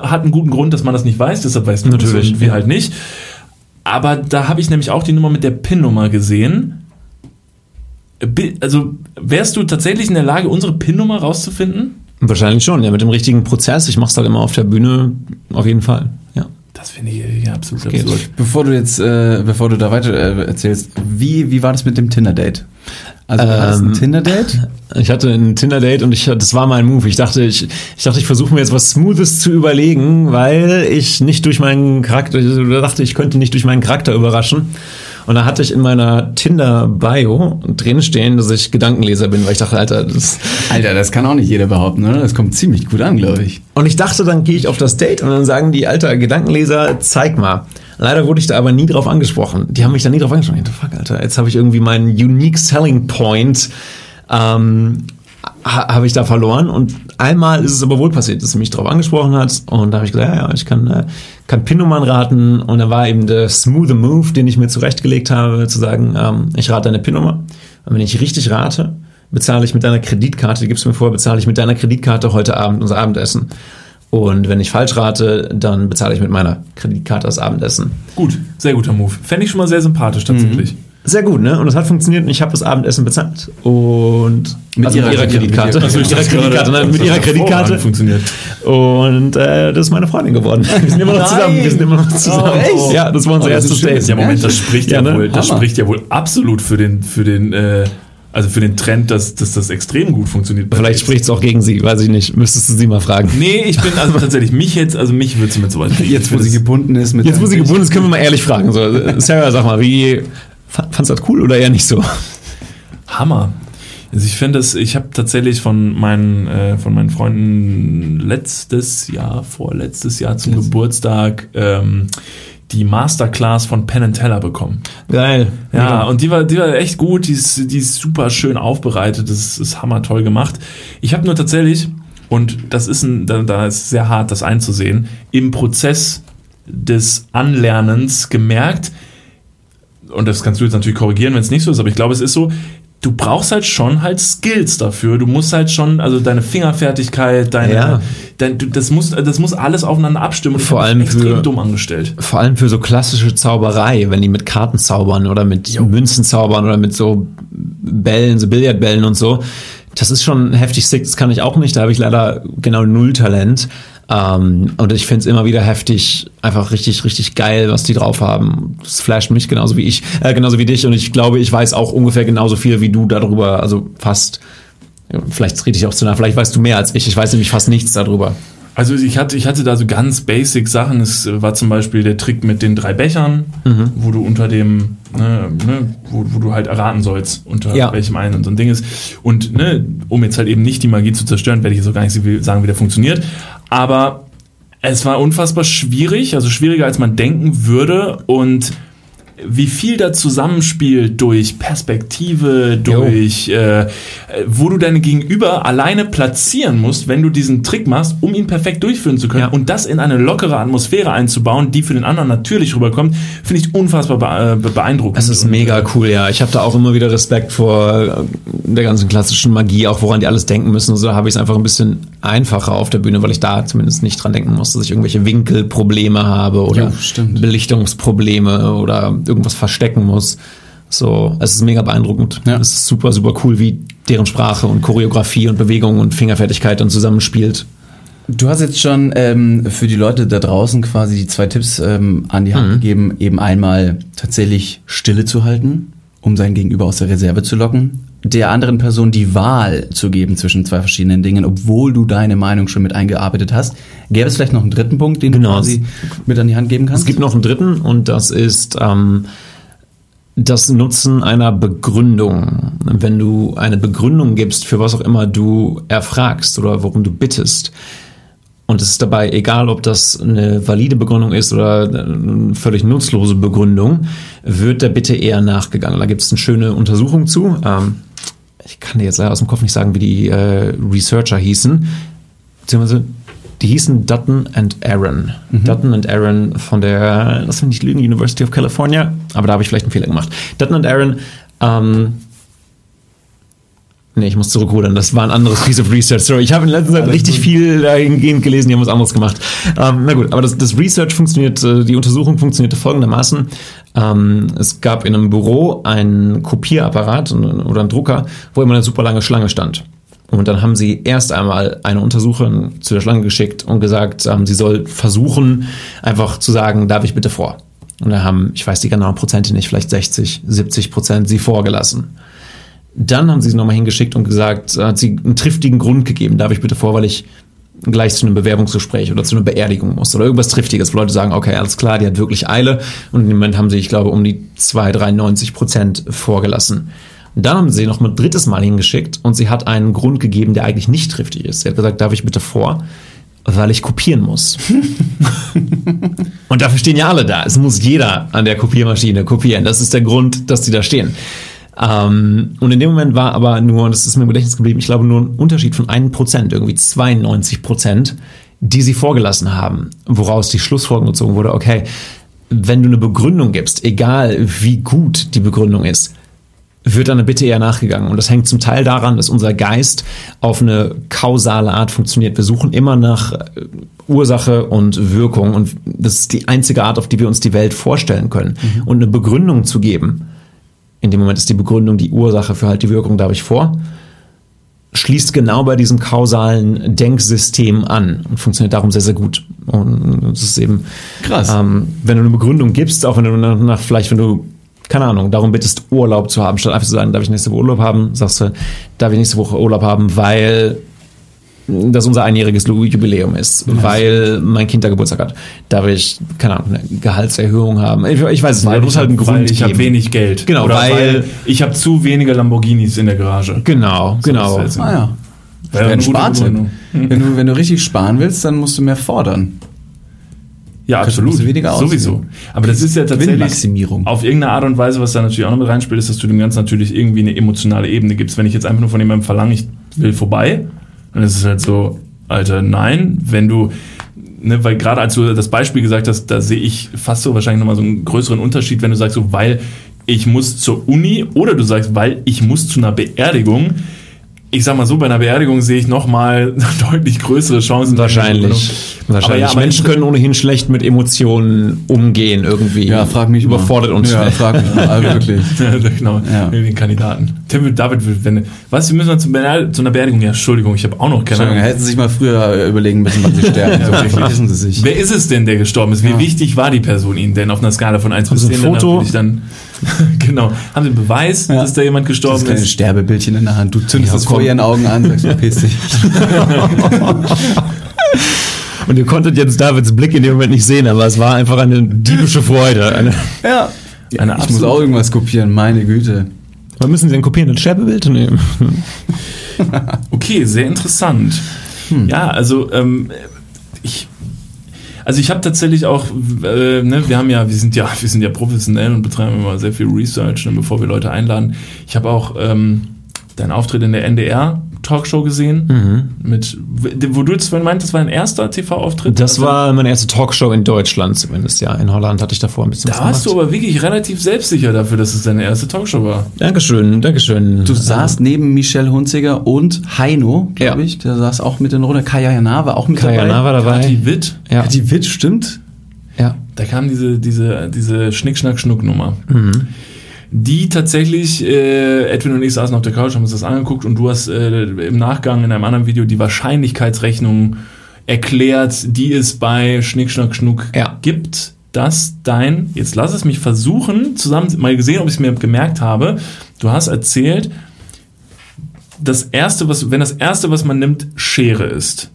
hat einen guten Grund, dass man das nicht weiß. Deshalb weiß man Natürlich, wir halt nicht. Aber da habe ich nämlich auch die Nummer mit der PIN-Nummer gesehen. Also wärst du tatsächlich in der Lage, unsere PIN-Nummer rauszufinden? Wahrscheinlich schon, ja, mit dem richtigen Prozess. Ich mache es halt immer auf der Bühne, auf jeden Fall, ja. Das finde ich ja, absolut geht. absurd. Bevor du jetzt, äh, bevor du da weiter äh, erzählst, wie, wie war das mit dem Tinder-Date? Also du hattest ein Ähm, Tinder-Date? Ich hatte ein Tinder-Date und ich, das war mein Move. Ich dachte, ich, ich dachte, ich versuche mir jetzt was Smoothes zu überlegen, weil ich nicht durch meinen Charakter, ich dachte, ich könnte nicht durch meinen Charakter überraschen. Und da hatte ich in meiner Tinder-Bio drin stehen, dass ich Gedankenleser bin, weil ich dachte, Alter, das, Alter, das kann auch nicht jeder behaupten, oder? Das kommt ziemlich gut an, glaube ich. Und ich dachte, dann gehe ich auf das Date und dann sagen die, alter Gedankenleser, zeig mal. Leider wurde ich da aber nie drauf angesprochen. Die haben mich da nie drauf angesprochen. Ich dachte, fuck, Alter, jetzt habe ich irgendwie meinen unique selling point ähm, ha, habe ich da verloren. Und einmal ist es aber wohl passiert, dass sie mich drauf angesprochen hat. Und da habe ich gesagt, ja, ja, ich kann, äh, kann PIN-Nummern raten. Und dann war eben der smooth Move, den ich mir zurechtgelegt habe, zu sagen, ähm, ich rate deine PIN-Nummer. Und wenn ich richtig rate, bezahle ich mit deiner Kreditkarte, die gibst du mir vor, bezahle ich mit deiner Kreditkarte heute Abend unser Abendessen. Und wenn ich falsch rate, dann bezahle ich mit meiner Kreditkarte das Abendessen. Gut, sehr guter Move. Fände ich schon mal sehr sympathisch tatsächlich. Sehr gut, ne? Und das hat funktioniert und ich habe das Abendessen bezahlt. Und Mit also ihrer- ihrer Kreditkarte. mit Also mit ihrer Kreditkarte, nein, mit ihrer Kreditkarte. funktioniert. Und äh, das ist meine Freundin geworden. Wir sind immer noch zusammen. Wir sind immer noch zusammen. echt? Ja, das war unser Oh, das erstes. Date. Ja, Moment, das spricht ja, Ja, ne? wohl, das Hammer. spricht ja wohl absolut für den, für den, äh, also für den Trend, dass, dass das extrem gut funktioniert. Vielleicht spricht es auch gegen sie, weiß ich nicht. Müsstest du sie mal fragen. Nee, ich bin also tatsächlich mich jetzt, also mich würde sie mit sowas. Jetzt, wo sie gebunden ist mit Jetzt, wo sie gebunden ist, können wir mal ehrlich fragen. So, Sarah, sag mal, wie fandst du das cool oder eher nicht so? Hammer. Also ich finde es, ich habe tatsächlich von meinen, äh, von meinen Freunden letztes Jahr, vorletztes Jahr zum Geburtstag ähm, die Masterclass von Penn Teller bekommen. Geil. Ja, und die war, die war echt gut, die ist, die ist super schön aufbereitet, das ist, ist hammertoll gemacht. Ich habe nur tatsächlich, und das ist ein, da, da ist sehr hart, das einzusehen, im Prozess des Anlernens gemerkt, und das kannst du jetzt natürlich korrigieren, wenn es nicht so ist, aber ich glaube, es ist so, du brauchst halt schon halt Skills dafür. Du musst halt schon, also deine Fingerfertigkeit, deine, Ja. dein, das muss, das muss alles aufeinander abstimmen. Und Vor allem extrem für- dumm angestellt. Vor allem für so klassische Zauberei, wenn die mit Karten zaubern oder mit Münzen zaubern oder mit so Bällen, so Billardbällen und so. Das ist schon heftig sick, das kann ich auch nicht. Da habe ich leider genau null Talent. Ähm, und ich finde es immer wieder heftig, einfach richtig, richtig geil, was die drauf haben. Das flasht mich genauso wie ich, äh, genauso wie dich. Und ich glaube, ich weiß auch ungefähr genauso viel wie du darüber, also fast. Vielleicht rede ich auch zu nah, vielleicht weißt du mehr als ich. Ich weiß nämlich fast nichts darüber. Also ich hatte, ich hatte da so ganz basic Sachen. Es war zum Beispiel der Trick mit den drei Bechern, Mhm. wo du unter dem, ne, ne, wo, wo du halt erraten sollst, unter Ja. welchem einen und so ein Ding ist. Und ne, um jetzt halt eben nicht die Magie zu zerstören, werde ich jetzt auch gar nicht sagen, wie der funktioniert. Aber es war unfassbar schwierig, also schwieriger als man denken würde. Und wie viel da zusammenspielt durch Perspektive, durch äh, wo du deine Gegenüber alleine platzieren musst, wenn du diesen Trick machst, um ihn perfekt durchführen zu können Ja. und das in eine lockere Atmosphäre einzubauen, die für den anderen natürlich rüberkommt, finde ich unfassbar be äh, beeindruckend. Es ist mega cool, ja. Ich habe da auch immer wieder Respekt vor äh, der ganzen klassischen Magie, auch woran die alles denken müssen. So habe ich es einfach ein bisschen einfacher auf der Bühne, weil ich da zumindest nicht dran denken muss, dass ich irgendwelche Winkelprobleme habe oder stimmt. Belichtungsprobleme oder irgendwas verstecken muss. So, es ist mega beeindruckend. Ja. Es ist super, super cool, wie deren Sprache und Choreografie und Bewegung und Fingerfertigkeit und zusammenspielt. Du hast jetzt schon ähm, für die Leute da draußen quasi die zwei Tipps ähm, an die Mhm. Hand gegeben, eben einmal tatsächlich Stille zu halten, um sein Gegenüber aus der Reserve zu locken, der anderen Person die Wahl zu geben zwischen zwei verschiedenen Dingen, obwohl du deine Meinung schon mit eingearbeitet hast. Gäbe es vielleicht noch einen dritten Punkt, den Genau. du quasi mit an die Hand geben kannst? Es gibt noch einen dritten und das ist ähm, das Nutzen einer Begründung. Wenn du eine Begründung gibst für was auch immer du erfragst oder worum du bittest, und es ist dabei egal, ob das eine valide Begründung ist oder eine völlig nutzlose Begründung, wird der Bitte eher nachgegangen. Da gibt es eine schöne Untersuchung zu. Ähm, ich kann dir jetzt aus dem Kopf nicht sagen, wie die äh, Researcher hießen. Beziehungsweise die hießen Dutton and Aaron. Dutton and Aaron von der, lass mich nicht lügen, University of California, aber da habe ich vielleicht einen Fehler gemacht. Dutton and Aaron, ähm, nee, ich muss zurückrudern, das war ein anderes Piece of Research. Sorry, ich habe in letzter Zeit richtig viel dahingehend gelesen, die haben was anderes gemacht. Ähm, na gut, aber das, das Research funktioniert, äh, die Untersuchung funktionierte folgendermaßen. Ähm, es gab in einem Büro einen Kopierapparat oder einen Drucker, wo immer eine super lange Schlange stand. Und dann haben sie erst einmal eine Untersucherin zu der Schlange geschickt und gesagt, ähm, sie soll versuchen, einfach zu sagen, darf ich bitte vor? Und da haben, ich weiß die genauen Prozente nicht, vielleicht 60, 70 Prozent sie vorgelassen. Dann haben sie sie nochmal hingeschickt und gesagt, äh, hat sie einen triftigen Grund gegeben, darf ich bitte vor, weil ich gleich zu einem Bewerbungsgespräch oder zu einer Beerdigung muss oder irgendwas Triftiges, wo Leute sagen, okay, alles klar, die hat wirklich Eile und im Moment haben sie, ich glaube, um die 2, 93 Prozent vorgelassen. Dann haben sie sie noch ein drittes Mal hingeschickt und sie hat einen Grund gegeben, der eigentlich nicht triftig ist. Sie hat gesagt, darf ich bitte vor, weil ich kopieren muss. und dafür stehen ja alle da. Es muss jeder an der Kopiermaschine kopieren. Das ist der Grund, dass die da stehen. Ähm, und in dem Moment war aber nur, und das ist mir im Gedächtnis geblieben, ich glaube nur ein Unterschied von einem Prozent, irgendwie 92 Prozent, die sie vorgelassen haben, woraus die Schlussfolgerung gezogen wurde, okay, wenn du eine Begründung gibst, egal wie gut die Begründung ist, wird dann bitte eher nachgegangen. Und das hängt zum Teil daran, dass unser Geist auf eine kausale Art funktioniert. Wir suchen immer nach äh, Ursache und Wirkung und das ist die einzige Art, auf die wir uns die Welt vorstellen können. Und eine Begründung zu geben, in dem Moment ist die Begründung die Ursache für halt die Wirkung, darf ich vor, schließt genau bei diesem kausalen Denksystem an und funktioniert darum sehr, sehr gut. Und das ist eben Krass. Ähm, wenn du eine Begründung gibst, auch wenn du nach vielleicht, wenn du, keine Ahnung, darum bittest, Urlaub zu haben, statt einfach zu sagen, darf ich nächste Woche Urlaub haben, sagst du, darf ich nächste Woche Urlaub haben, weil das unser einjähriges Jubiläum ist, weil mein Kind da Geburtstag hat. Darf ich, keine Ahnung, eine Gehaltserhöhung haben? Ich, ich weiß es nicht, Weil du musst ich halt einen hab- weil Grund ich habe wenig Geld. Genau, Oder weil- weil, ich habe zu wenige Lamborghinis in der Garage. Genau, genau. ist jetzt- Ah ja. Wäre Ein eine gute Spartipp. Begründung. Wenn du, wenn du richtig sparen willst, dann musst du mehr fordern. Ja, absolut. bisschen weniger aus. Sowieso. Aber das ist ja tatsächlich auf irgendeine Art und Weise, was da natürlich auch noch mit reinspielt, ist, dass du dem Ganzen natürlich irgendwie eine emotionale Ebene gibst. Wenn ich jetzt einfach nur von jemandem verlange, ich will vorbei, ist es halt so, Alter, nein. Wenn du, ne, weil gerade als du das Beispiel gesagt hast, da sehe ich fast so wahrscheinlich nochmal so einen größeren Unterschied, wenn du sagst, so, weil ich muss zur Uni oder du sagst, weil ich muss zu einer Beerdigung. Ich sag mal so, bei einer Beerdigung sehe ich nochmal deutlich größere Chancen. Wahrscheinlich. Aber Wahrscheinlich. ja, aber Menschen können ohnehin schlecht mit Emotionen umgehen irgendwie. Ja, frag mich Überfordert mal. uns Ja, schnell. frag mich mal, also wirklich. Ja, genau, Ja. den Kandidaten. Tim, David, wenn, was, wir müssen mal zu, einer Beerdigung. Ja, Entschuldigung, ich habe auch noch keine Entschuldigung, Ahnung. hätten Sie sich mal früher überlegen müssen, wann Sie sterben. So vergessen Sie sich. Wer ist es denn, der gestorben ist? Wie Ja. wichtig war die Person Ihnen denn auf einer Skala von 1 bis Sie ein 10? Dann Foto? Dann, genau. Haben Sie einen Beweis, Ja. dass da jemand Das gestorben kleine ist? Sterbebildchen in der Hand. Du zündest Ja, es vor ihren Augen an, sagst, verpiss dich. Und ihr konntet jetzt Davids Blick in dem Moment nicht sehen, aber es war einfach eine diebische Freude. Eine, Ja. Eine ich muss auch irgendwas kopieren, meine Güte. wann müssen Sie denn kopieren? Ein Sterbebild nehmen? Okay, sehr interessant. Hm. Ja, also ähm, also ich habe tatsächlich auch, äh, ne, wir haben ja, wir sind ja, wir sind ja professionell und betreiben immer sehr viel Research, ne, bevor wir Leute einladen. Ich habe auch ähm, deinen Auftritt in der NDR Talkshow gesehen, mit, wo du jetzt meintest, das war ein erster TV-Auftritt. Das Also, war meine erste Talkshow in Deutschland zumindest, ja. In Holland hatte ich davor ein bisschen Da warst du aber wirklich relativ selbstsicher dafür, dass es deine erste Talkshow war. Dankeschön, Dankeschön. Du saßt neben Michelle Hunziger und Heino, glaube Ja. ich. Der saß auch mit in der Runde. Kaya Jana war auch mit Kaya dabei. Jana war dabei. Kathi Witt, Ja. Die stimmt. ja. da kam diese, diese, diese Schnick-Schnack-Schnuck-Nummer. Die tatsächlich, äh, Edwin und ich saßen auf der Couch, haben uns das angeguckt und du hast äh, im Nachgang in einem anderen Video die Wahrscheinlichkeitsrechnung erklärt, die es bei Schnick, Schnack, Schnuck Ja. gibt, dass dein, jetzt lass es mich versuchen, zusammen mal gesehen, ob ich es mir gemerkt habe, du hast erzählt, das erste, was, wenn das erste, was man nimmt, Schere ist.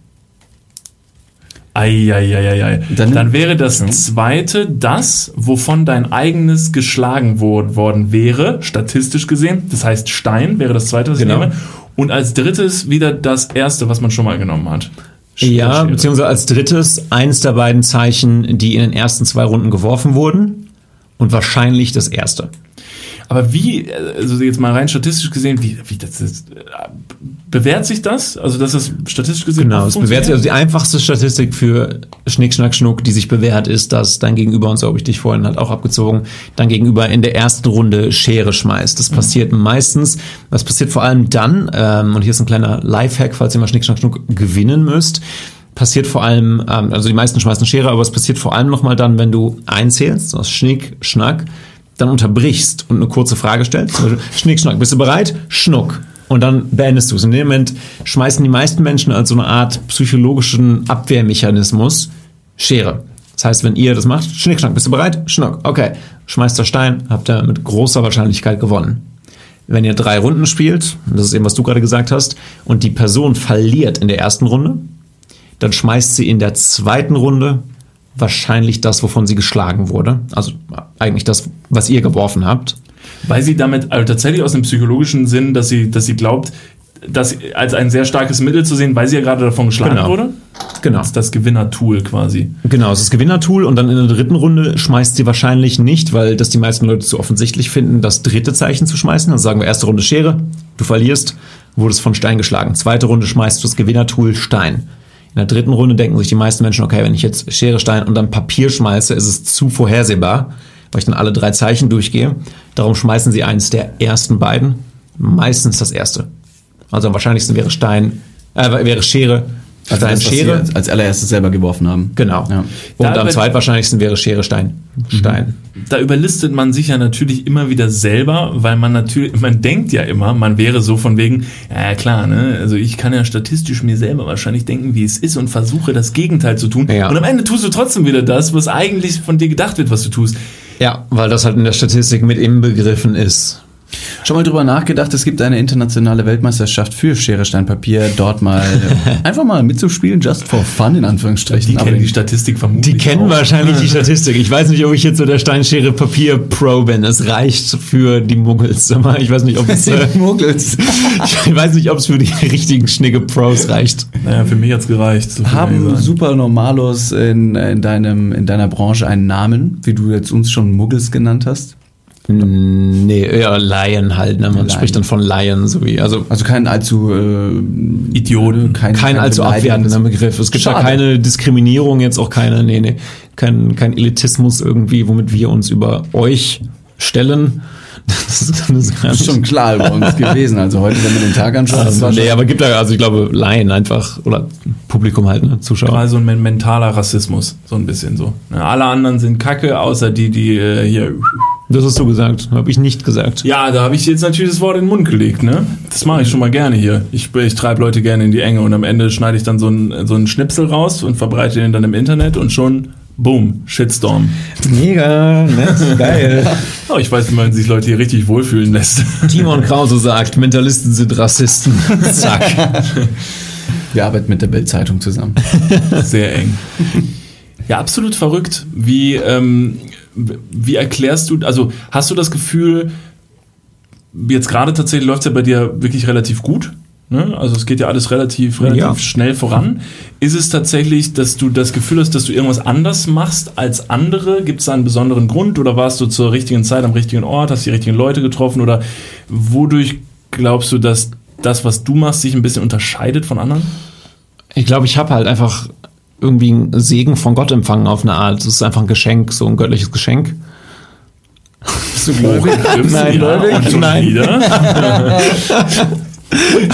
Eieieiei. Dann- Dann, wäre das zweite das, wovon dein eigenes geschlagen wo- worden wäre, statistisch gesehen. Das heißt Stein wäre das zweite, was Genau. ich nehme. Und als drittes wieder das erste, was man schon mal genommen hat. Ja, Schere. beziehungsweise als drittes eins der beiden Zeichen, die in den ersten zwei Runden geworfen wurden. Und wahrscheinlich das erste. Aber wie, also jetzt mal rein statistisch gesehen, wie, wie das ist, äh, bewährt sich das? Also, dass das statistisch gesehen Genau, es bewährt sich, also die einfachste Statistik für Schnick, Schnack, Schnuck, die sich bewährt, ist, dass dein Gegenüber, und so habe ich dich vorhin halt auch abgezogen, dein Gegenüber in der ersten Runde Schere schmeißt. Das passiert meistens, das passiert vor allem dann, ähm, und hier ist ein kleiner Lifehack, falls ihr mal Schnick, Schnack, Schnuck gewinnen müsst, passiert vor allem, ähm, also die meisten schmeißen Schere, aber es passiert vor allem nochmal dann, wenn du einzählst, das Schnick, Schnack, dann unterbrichst und eine kurze Frage stellst. Zum Beispiel, Schnick, Schnack, bist du bereit? Schnuck. Und dann beendest du es. In dem Moment schmeißen die meisten Menschen als so eine Art psychologischen Abwehrmechanismus Schere. Das heißt, wenn ihr das macht, Schnick, Schnack, bist du bereit? Schnuck. Okay. Schmeißt der Stein, habt ihr mit großer Wahrscheinlichkeit gewonnen. Wenn ihr drei Runden spielt, das ist eben, was du gerade gesagt hast, und die Person verliert in der ersten Runde, dann schmeißt sie in der zweiten Runde wahrscheinlich das, wovon sie geschlagen wurde. Also eigentlich das, was ihr geworfen habt. Weil sie damit also tatsächlich aus dem psychologischen Sinn, dass sie, dass sie glaubt, das als ein sehr starkes Mittel zu sehen, weil sie ja gerade davon geschlagen Genau. wurde. Genau. Das ist das Gewinnertool quasi. Genau, es ist das Gewinnertool und dann in der dritten Runde schmeißt sie wahrscheinlich nicht, weil das die meisten Leute zu offensichtlich finden, das dritte Zeichen zu schmeißen. Also sagen wir erste Runde Schere, du verlierst, wurdest von Stein geschlagen. Zweite Runde schmeißt du das Gewinnertool Stein. In der dritten Runde denken sich die meisten Menschen, okay, wenn ich jetzt Schere, Stein und dann Papier schmeiße, ist es zu vorhersehbar, weil ich dann alle drei Zeichen durchgehe. Darum schmeißen sie eins der ersten beiden, meistens das erste. Also am wahrscheinlichsten wäre Stein, äh, wäre Schere, Also Stein, das, was Sie Schere. als, als allererstes selber geworfen haben. Genau. Ja. Und Da am zweitwahrscheinlichsten wäre Schere, Stein. Stein. Da überlistet man sich ja natürlich immer wieder selber, weil man natürlich, man denkt ja immer, man wäre so von wegen, ja klar, ne, also ich kann ja statistisch mir selber wahrscheinlich denken, wie es ist und versuche das Gegenteil zu tun. Ja. Und am Ende tust du trotzdem wieder das, was eigentlich von dir gedacht wird, was du tust. Ja, weil das halt in der Statistik mit inbegriffen ist. Schon mal drüber nachgedacht, es gibt eine internationale Weltmeisterschaft für Schere, Stein, Papier, dort mal äh, einfach mal mitzuspielen, just for fun in Anführungsstrichen. Die kennen die Statistik vermutlich Die kennen auch. wahrscheinlich die Statistik. Ich weiß nicht, ob ich jetzt so der Steinschere Papier Pro bin. Es reicht für die Muggels. Aber Ich weiß nicht, ob es, äh, Muggels. ich weiß nicht, ob es für die richtigen Schnigge Pros reicht. Naja, für mich hat's gereicht. so Haben. Super Normalos in, in, deinem, in deiner Branche einen Namen, wie du jetzt uns schon Muggels genannt hast? Nee, eher Lion halt. Ne? Man Lion. spricht dann von Lion, so wie, also Also kein allzu äh, Idioten. kein, kein allzu abwertender Begriff. Es gibt da Schade. keine Diskriminierung, jetzt auch keine, nee, nee, kein, kein Elitismus irgendwie, womit wir uns über euch stellen. Das ist, das ist Das ist schon klar über uns gewesen. Also heute, wenn man den Tag anschaut, das war nee, aber gibt da, also ich glaube, Laien einfach, oder Publikum halt, ne, Zuschauer. Mal so ein men- mentaler Rassismus, so ein bisschen so. Ja, alle anderen sind Kacke, außer die, die äh, hier. Das hast du gesagt, habe ich nicht gesagt. Ja, da habe ich jetzt natürlich das Wort in den Mund gelegt, ne? Das mache ich schon mal gerne hier. Ich, ich treibe Leute gerne in die Enge und am Ende schneide ich dann so einen so einen Schnipsel raus und verbreite den dann im Internet und schon, boom, Shitstorm. Mega, nett, geil. Oh, ich weiß, wie man sich Leute hier richtig wohlfühlen lässt. Timon Krause sagt, Mentalisten sind Rassisten. Zack. Wir arbeiten mit der Bild-Zeitung zusammen. Sehr eng. Ja, absolut verrückt. Wie, ähm, wie erklärst du, also hast du das Gefühl, jetzt gerade tatsächlich läuft es ja bei dir wirklich relativ gut? Ne? Also es geht ja alles relativ, relativ Ja. schnell voran. Ist es tatsächlich, dass du das Gefühl hast, dass du irgendwas anders machst als andere? Gibt es da einen besonderen Grund oder warst du zur richtigen Zeit am richtigen Ort, hast die richtigen Leute getroffen oder wodurch glaubst du, dass das, was du machst, sich ein bisschen unterscheidet von anderen? Ich glaube, ich habe halt einfach irgendwie einen Segen von Gott empfangen auf eine Art. Das ist einfach ein Geschenk, so ein göttliches Geschenk. Bist du gläubig? Nein, ja, gläubig? und schon Nein. wieder.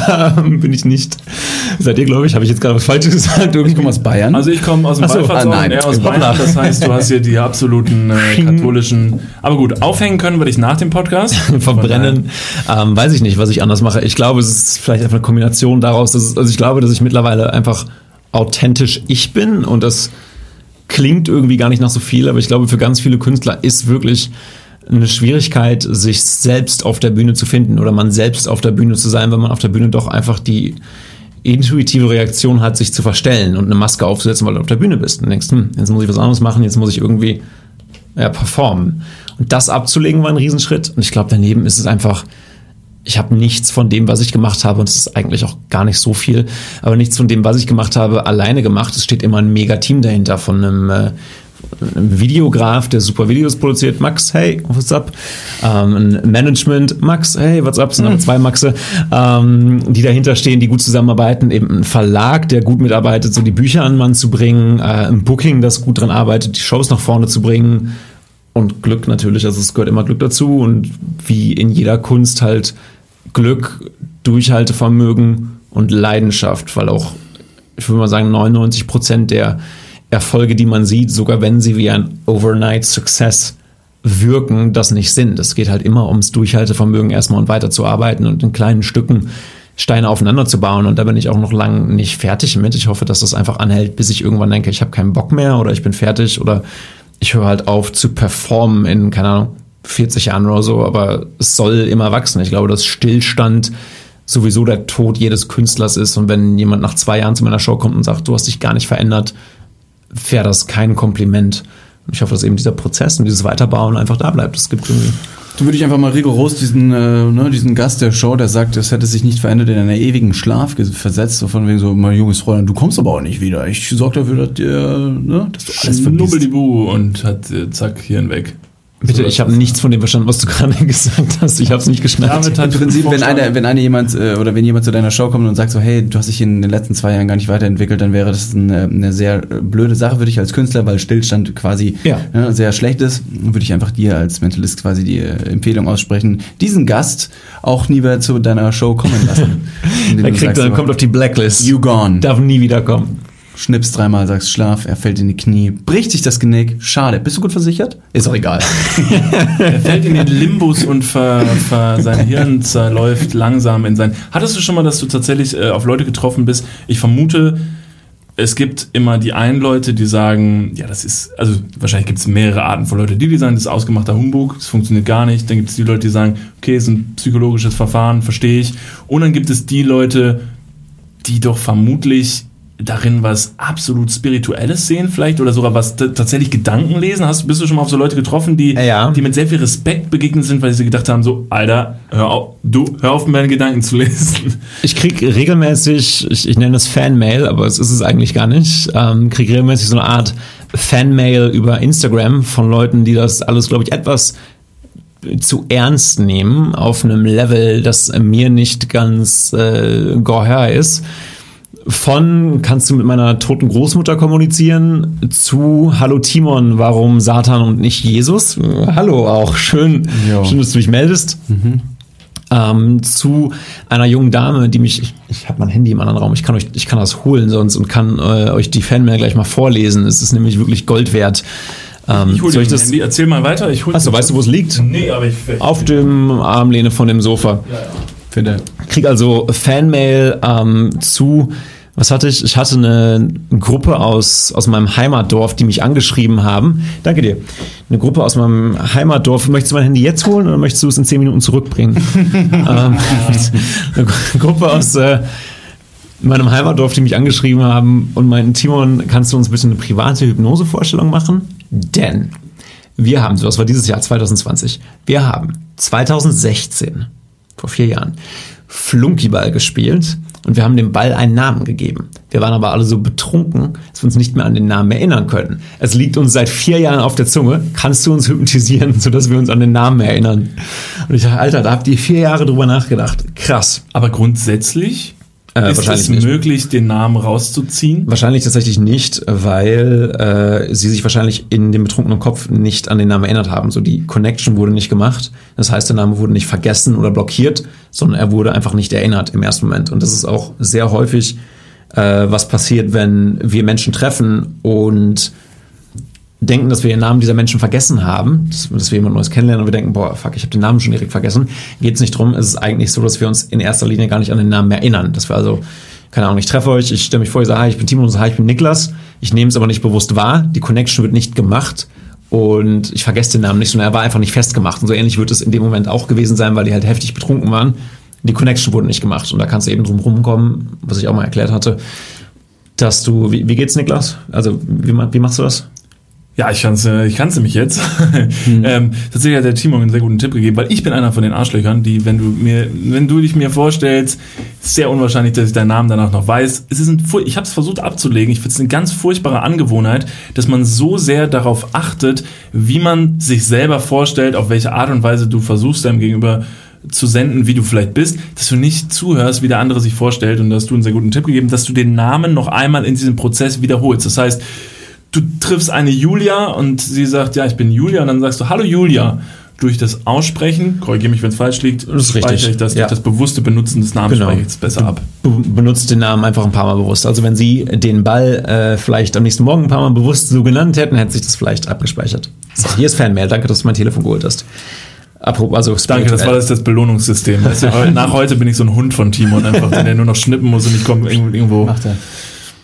Ähm, Bin ich nicht. Seid ihr, glaube ich, habe ich jetzt gerade was Falsches gesagt? Ich komme aus Bayern. Also ich komme aus dem so, ah, nein. er aus. Bayern. Das heißt, du hast hier die absoluten äh, katholischen. Aber gut, aufhängen können wir dich nach dem Podcast. verbrennen. Ähm, weiß ich nicht, was ich anders mache. Ich glaube, es ist vielleicht einfach eine Kombination daraus. Dass es, also ich glaube, dass ich mittlerweile einfach authentisch ich bin und das klingt irgendwie gar nicht nach so viel, aber ich glaube, für ganz viele Künstler ist wirklich eine Schwierigkeit, sich selbst auf der Bühne zu finden oder man selbst auf der Bühne zu sein, wenn man auf der Bühne doch einfach die intuitive Reaktion hat, sich zu verstellen und eine Maske aufzusetzen, weil du auf der Bühne bist und denkst, hm, jetzt muss ich was anderes machen, jetzt muss ich irgendwie ja, performen. Und das abzulegen war ein Riesenschritt. Und ich glaube, daneben ist es einfach, ich habe nichts von dem, was ich gemacht habe, und es ist eigentlich auch gar nicht so viel, aber nichts von dem, was ich gemacht habe, alleine gemacht. Es steht immer ein Mega-Team dahinter von einem, äh, einem Videograf, der super Videos produziert. Max, hey, what's up? Ähm, ein Management, Max, hey, what's up? Es sind aber zwei Maxe, ähm, die dahinter stehen, die gut zusammenarbeiten. Eben ein Verlag, der gut mitarbeitet, so die Bücher an den Mann zu bringen, äh, ein Booking, das gut dran arbeitet, die Shows nach vorne zu bringen. Und Glück natürlich, also es gehört immer Glück dazu und wie in jeder Kunst halt Glück, Durchhaltevermögen und Leidenschaft, weil auch, ich würde mal sagen, 99 Prozent der Erfolge, die man sieht, sogar wenn sie wie ein Overnight Success wirken, das nicht sind. Es geht halt immer ums Durchhaltevermögen erstmal und weiter zu arbeiten und in kleinen Stücken Steine aufeinander zu bauen. Und da bin ich auch noch lang nicht fertig mit. Ich hoffe, dass das einfach anhält, bis ich irgendwann denke, ich habe keinen Bock mehr oder ich bin fertig oder ich höre halt auf zu performen in, keine Ahnung, 40 Jahren oder so, aber es soll immer wachsen. Ich glaube, dass Stillstand sowieso der Tod jedes Künstlers ist. Und wenn jemand nach zwei Jahren zu meiner Show kommt und sagt, du hast dich gar nicht verändert, wäre das kein Kompliment. Und ich hoffe, dass eben dieser Prozess und dieses Weiterbauen einfach da bleibt. Es gibt irgendwie Dann würde ich einfach mal rigoros diesen, äh, ne, diesen Gast der Show, der sagt, es hätte sich nicht verändert, in einen ewigen Schlaf versetzt, so von wegen so, mein junges Fräulein, du kommst aber auch nicht wieder. Ich sorge dafür, dass, dir, ne, dass du alles vergisst. Und hat äh, zack, Hirn weg. Bitte, So ich habe nichts von dem verstanden, was du gerade gesagt hast. Ich habe es nicht geschnallt. David hat Im Prinzip, wenn einer, wenn einer jemand äh, oder wenn jemand zu deiner Show kommt und sagt so, hey, du hast dich in den letzten zwei Jahren gar nicht weiterentwickelt, dann wäre das eine, eine sehr äh, blöde Sache für dich als Künstler, weil Stillstand quasi Ja. ne, sehr schlecht ist. Würde ich einfach dir als Mentalist quasi die äh, Empfehlung aussprechen, diesen Gast auch nie mehr zu deiner Show kommen lassen. Er kriegt sagst, dann, kommt auf die Blacklist. You gone. Darf nie wiederkommen. Schnippst dreimal, sagst Schlaf, er fällt in die Knie, bricht sich das Genick. Schade. Bist du gut versichert? Ist auch egal. Er fällt in den Limbus und ver, ver, sein Hirn zerläuft langsam in sein. Hattest du schon mal, dass du tatsächlich äh, auf Leute getroffen bist? Ich vermute, es gibt immer die einen Leute, die sagen, ja, das ist, also wahrscheinlich gibt es mehrere Arten von Leuten, die, die sagen, das ist ausgemachter Humbug, das funktioniert gar nicht. Dann gibt es die Leute, die sagen, okay, es ist ein psychologisches Verfahren, verstehe ich. Und dann gibt es die Leute, die doch vermutlich darin was absolut Spirituelles sehen vielleicht oder sogar was tatsächlich Gedanken lesen? Hast, bist du schon mal auf so Leute getroffen, die, Ja. die mit sehr viel Respekt begegnet sind, weil sie gedacht haben, so, Alter, hör auf, du, hör auf, meine Gedanken zu lesen. Ich krieg regelmäßig, ich, ich nenne es Fanmail, aber es ist es eigentlich gar nicht, ähm, krieg regelmäßig so eine Art Fanmail über Instagram von Leuten, die das alles, glaube ich, etwas zu ernst nehmen, auf einem Level, das mir nicht ganz äh, gehör ist. Von kannst du mit meiner toten Großmutter kommunizieren zu Hallo Timon, warum Satan und nicht Jesus? Äh, Hallo auch, schön, schön, dass du dich meldest ähm, zu einer jungen Dame, die mich, ich, ich habe mein Handy im anderen Raum, ich kann euch, ich kann das holen sonst und kann äh, euch die Fanmail gleich mal vorlesen. Es ist nämlich wirklich Gold wert. Ähm, Ich hol soll ich das? Handy, erzähl mal weiter. Ich hol Achso, weißt du, wo es liegt? Nee, aber ich. Auf dem Armlehne von dem Sofa. Finde. Krieg also Fanmail ähm, zu. Was hatte ich? Ich hatte eine Gruppe aus, aus meinem Heimatdorf, die mich angeschrieben haben. Danke dir. Eine Gruppe aus meinem Heimatdorf. Möchtest du mein Handy jetzt holen oder möchtest du es in 10 Minuten zurückbringen? ähm, eine Gruppe aus äh, meinem Heimatdorf, die mich angeschrieben haben und meinten, Timon, kannst du uns bitte eine private Hypnosevorstellung machen? Denn wir haben, so das war dieses Jahr 2020, wir haben 2016, vor vier Jahren, Flunkyball gespielt und wir haben dem Ball einen Namen gegeben. Wir waren aber alle so betrunken, dass wir uns nicht mehr an den Namen erinnern können. Es liegt uns seit vier Jahren auf der Zunge. Kannst du uns hypnotisieren, sodass wir uns an den Namen erinnern? Und ich dachte, Alter, da habt ihr vier Jahre drüber nachgedacht. Krass. Aber grundsätzlich Äh, ist wahrscheinlich es nicht. möglich, den Namen rauszuziehen. Wahrscheinlich tatsächlich nicht, weil äh, sie sich wahrscheinlich in dem betrunkenen Kopf nicht an den Namen erinnert haben. So die Connection wurde nicht gemacht. Das heißt, der Name wurde nicht vergessen oder blockiert, sondern er wurde einfach nicht erinnert im ersten Moment. Und das ist auch sehr häufig, äh, was passiert, wenn wir Menschen treffen und denken, dass wir den Namen dieser Menschen vergessen haben, dass, dass wir jemand Neues kennenlernen und wir denken, boah, fuck, ich habe den Namen schon direkt vergessen. Geht es nicht drum. Es ist eigentlich so, dass wir uns in erster Linie gar nicht an den Namen mehr erinnern. Dass wir also, keine Ahnung, ich treffe euch, ich stelle mich vor, ich sage, hi, ich bin Timo und sage, hi, ich bin Niklas. Ich nehme es aber nicht bewusst wahr. Die Connection wird nicht gemacht. Und ich vergesse den Namen nicht, sondern er war einfach nicht festgemacht. Und so ähnlich wird es in dem Moment auch gewesen sein, weil die halt heftig betrunken waren. Die Connection wurde nicht gemacht. Und da kannst du eben drum rumkommen, was ich auch mal erklärt hatte, dass du, wie, wie geht's, Niklas? Also, wie, wie machst du das? Ja, ich kann's, äh, ich kann's nämlich jetzt. ähm, tatsächlich hat der Timo mir einen sehr guten Tipp gegeben, weil ich bin einer von den Arschlöchern, die, wenn du mir, wenn du dich mir vorstellst, sehr unwahrscheinlich, dass ich deinen Namen danach noch weiß. Es ist ein, ich habe es versucht abzulegen. Ich finde es eine ganz furchtbare Angewohnheit, dass man so sehr darauf achtet, wie man sich selber vorstellt, auf welche Art und Weise du versuchst, deinem Gegenüber zu senden, wie du vielleicht bist, dass du nicht zuhörst, wie der andere sich vorstellt und da hast du einen sehr guten Tipp gegeben, dass du den Namen noch einmal in diesem Prozess wiederholst. Das heißt, du triffst eine Julia und sie sagt, ja, ich bin Julia und dann sagst du, hallo Julia. Durch das Aussprechen, korrigiere mich, wenn es falsch liegt, Das ist speichere richtig, ich das, ja. durch das bewusste Benutzen des Namens Genau. besser ab. be benutzt den Namen einfach ein paar Mal bewusst. Also wenn Sie den Ball äh, vielleicht am nächsten Morgen ein paar Mal bewusst so genannt hätten, hätte sich das vielleicht abgespeichert. So, hier ist Fanmail. Danke, dass du mein Telefon geholt hast. Apropos, also Danke, das war das, das Belohnungssystem. Nach heute bin ich so ein Hund von Timon, einfach, der nur noch schnippen muss und ich komme irgendwo. irgendwo Macht er.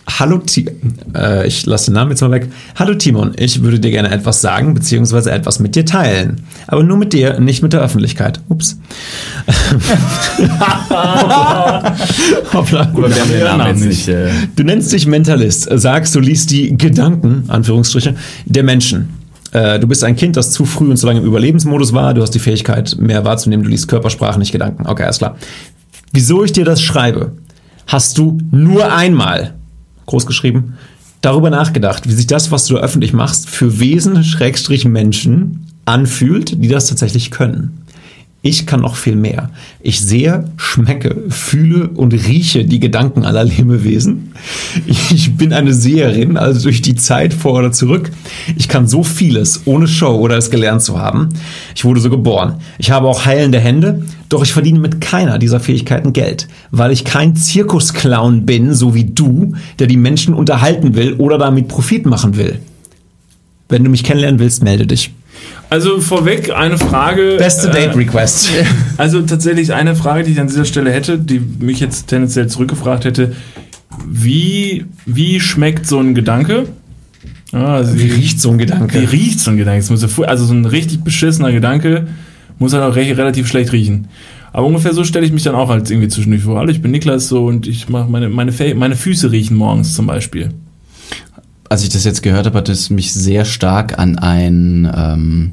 Hallo Ti äh, ich lasse den Namen jetzt mal weg. Hallo Timon, ich würde dir gerne etwas sagen, beziehungsweise etwas mit dir teilen. Aber nur mit dir, nicht mit der Öffentlichkeit. Ups. Hoppla. Wir haben den Namen jetzt nicht. nicht. Äh, Du nennst dich Mentalist, sagst, du liest die Gedanken, Anführungsstriche, der Menschen. Äh, Du bist ein Kind, das zu früh und zu lange im Überlebensmodus war. Du hast die Fähigkeit, mehr wahrzunehmen. Du liest Körpersprache, nicht Gedanken. Okay, alles klar. Wieso ich dir das schreibe, hast du nur einmal, groß geschrieben, darüber nachgedacht, wie sich das, was du da öffentlich machst, für Wesen, Schrägstrich Menschen anfühlt, die das tatsächlich können. Ich kann noch viel mehr. Ich sehe, schmecke, fühle und rieche die Gedanken aller Lebewesen. Ich bin eine Seherin, also durch die Zeit vor oder zurück. Ich kann so vieles, ohne Show oder es gelernt zu haben. Ich wurde so geboren. Ich habe auch heilende Hände, doch ich verdiene mit keiner dieser Fähigkeiten Geld, weil ich kein Zirkusclown bin, so wie du, der die Menschen unterhalten will oder damit Profit machen will. Wenn du mich kennenlernen willst, melde dich. Also vorweg eine Frage. Beste äh, Date Request. Also tatsächlich eine Frage, die ich an dieser Stelle hätte, die mich jetzt tendenziell zurückgefragt hätte. wie, wie schmeckt so ein Gedanke? Ja, also Wie riecht so ein Gedanke? Wie riecht so ein Gedanke? Ja Also so ein richtig beschissener Gedanke muss halt auch re relativ schlecht riechen. Aber ungefähr so stelle ich mich dann auch halt irgendwie zwischendurch vor. Hallo, ich bin Niklas so und ich mache meine, meine, meine Füße riechen morgens zum Beispiel. Als ich das jetzt gehört habe, hat es mich sehr stark an ein ähm,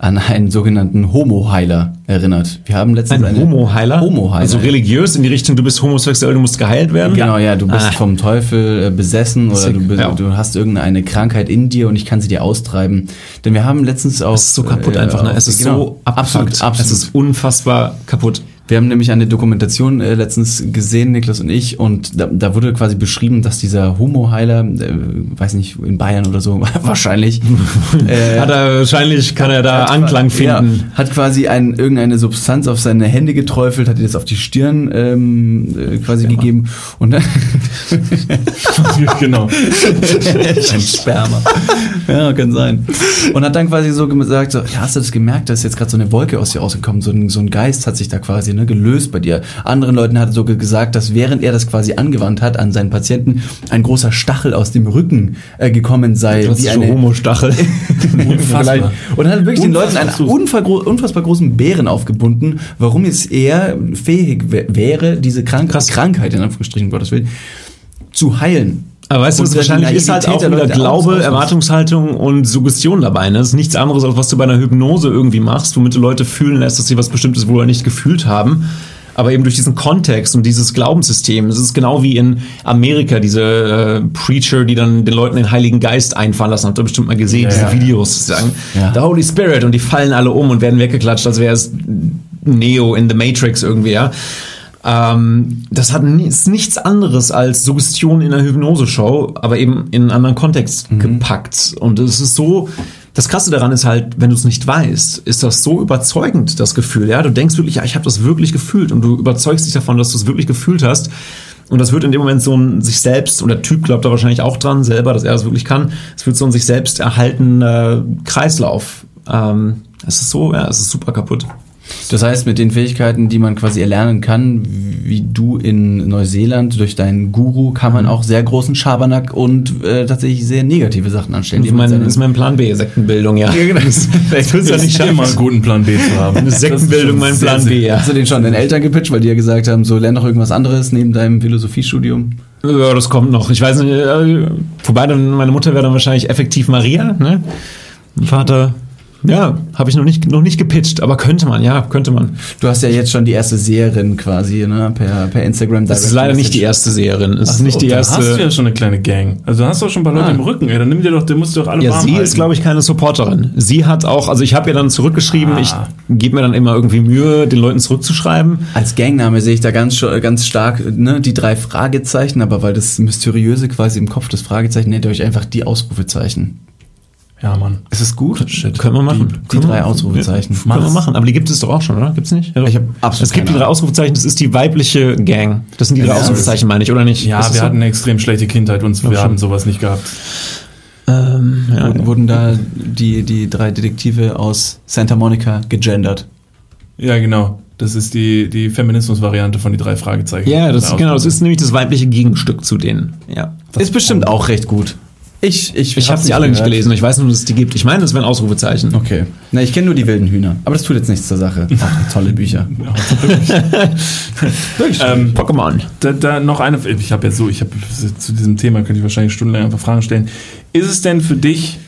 an einen sogenannten Homo-Heiler erinnert. Wir haben letztens Ein Homo-Heiler? Homo-Heiler. Also religiös in die Richtung, du bist homosexuell, du musst geheilt werden? Genau, ja, du bist Ah. vom Teufel äh, besessen oder du, ja. du hast irgendeine Krankheit in dir und ich kann sie dir austreiben. Denn wir haben letztens auch Es ist so kaputt äh, einfach, ne? Es ist genau, so abgefuckt. absolut, absolut. Es ist unfassbar kaputt. Wir haben nämlich eine Dokumentation äh, letztens gesehen, Niklas und ich, und da, da wurde quasi beschrieben, dass dieser Homo-Heiler, äh, weiß nicht, in Bayern oder so, wahrscheinlich, äh, Hat er, wahrscheinlich kann er da hat Anklang qua- ja, finden. hat quasi ein, irgendeine Substanz auf seine Hände geträufelt, hat ihr das auf die Stirn ähm, äh, quasi gegeben und dann genau. ein Sperma. Ja, kann sein. Und hat dann quasi so gesagt, so, ja, hast du das gemerkt, da ist jetzt gerade so eine Wolke aus dir rausgekommen, so ein, so ein Geist hat sich da quasi ne, gelöst bei dir. Anderen Leuten hat er so ge- gesagt, dass während er das quasi angewandt hat an seinen Patienten, ein großer Stachel aus dem Rücken äh, gekomg sei. Das wie ist eine, Homo-Stachel. Unfassbar. und hat wirklich den Leuten einen Unfassbar. unfassbar, gro- unfassbar großen Bären aufgebunden, warum jetzt er fähig wä- wäre, diese Krank Krass. Krankheit, in Anführungsstrichen, Gottes Willen, zu heilen. Aber weißt du, was wahrscheinlich ist halt auch wieder Glaube. Erwartungshaltung und Suggestion dabei. Ne? Das ist nichts anderes, als was du bei einer Hypnose irgendwie machst, womit du Leute fühlen lässt, dass sie was Bestimmtes wohl nicht gefühlt haben. Aber eben durch diesen Kontext und dieses Glaubenssystem. Es ist genau wie in Amerika, diese äh, Preacher, die dann den Leuten den Heiligen Geist einfallen lassen. Habt ihr bestimmt mal gesehen, diese ja. Videos, die sagen, Ja. the Holy Spirit und die fallen alle um und werden weggeklatscht, als wäre es Neo in The Matrix irgendwie, ja. Ähm, das hat ist nichts anderes als Suggestion in einer Hypnose-Show, aber eben in einen anderen Kontext gepackt. Und es ist so, das Krasse daran ist halt, wenn du es nicht weißt, ist das so überzeugend, das Gefühl. Ja, du denkst wirklich, ja, ich habe das wirklich gefühlt und du überzeugst dich davon, dass du es wirklich gefühlt hast. Und das wird in dem Moment so ein sich selbst, und der Typ glaubt da wahrscheinlich auch dran, selber, dass er das wirklich kann, es wird so ein sich selbst erhaltener Kreislauf. Ähm, es ist so, ja, es ist super kaputt. Das heißt, mit den Fähigkeiten, die man quasi erlernen kann, wie du in Neuseeland durch deinen Guru, kann Mhm. man auch sehr großen Schabernack und äh, tatsächlich sehr negative Sachen anstellen. Das ist die man mein, seinen- ist mein Plan B, Sektenbildung, ja. Ja, genau. Vielleicht willst du ja nicht immer einen schaffen. guten Plan B zu haben. Eine Sektenbildung, mein Das ist schon Plan sehr, B, ja. Hast du den schon deinen Eltern gepitcht, weil die ja gesagt haben, so lern doch irgendwas anderes neben deinem Philosophiestudium? Ja, das kommt noch. Ich weiß nicht, äh, wobei dann meine Mutter wäre dann wahrscheinlich effektiv Maria, ne? Mein Vater, ja, habe ich noch nicht, noch nicht gepitcht, aber könnte man, ja, könnte man. Du hast ja jetzt schon die erste Seherin quasi, ne, per, per Instagram. Das ist leider nicht die erste Seherin. Es ist nicht die Da hast du ja erste. schon eine kleine Gang. Also hast du auch schon ein paar Leute Ah. im Rücken. Ey. Dann nimm dir doch, der musst du doch alle Ja, warm sie halten. ist, glaube ich, keine Supporterin. Sie hat auch, also ich habe ihr dann zurückgeschrieben, Ah. ich gebe mir dann immer irgendwie Mühe, den Leuten zurückzuschreiben. Als Gangname sehe ich da ganz, ganz stark ne, die drei Fragezeichen, aber weil das Mysteriöse quasi im Kopf des Fragezeichen nennt ihr euch einfach die Ausrufezeichen. Ja, Mann. Ist es gut? Können wir machen. Die, die drei Ausrufezeichen. Ja, können wir machen, aber die gibt es doch auch schon, oder? Gibt's nicht? Ja. Ich hab absolut Es gibt die drei. Ausrufezeichen, das ist die weibliche Gang. Das sind die drei Ja, Ausrufezeichen, meine ich, oder nicht? Ja, wir so? hatten eine extrem schlechte Kindheit und wir schon. haben sowas nicht gehabt. Ähm, ja, Wurden, wurden da die, die drei Detektive aus Santa Monica gegendert? Ja, genau. Das ist die, die Feminismus-Variante von die drei Fragezeichen. ja, das, genau, das ist nämlich das weibliche Gegenstück zu denen. Ja. ist bestimmt auch recht gut. Ich, ich, Ich habe sie alle nicht gehört. gelesen. Ich weiß nur, dass es die gibt. Ich meine, das wären Ausrufezeichen. Okay. Na, ich kenne nur die wilden Hühner. Aber das tut jetzt nichts zur Sache. Auch tolle Bücher. Ähm, Pokémon. Da, da noch eine, ich habe ja so, ich habe zu diesem Thema könnte ich wahrscheinlich stundenlang einfach Fragen stellen. Ist es denn für dich,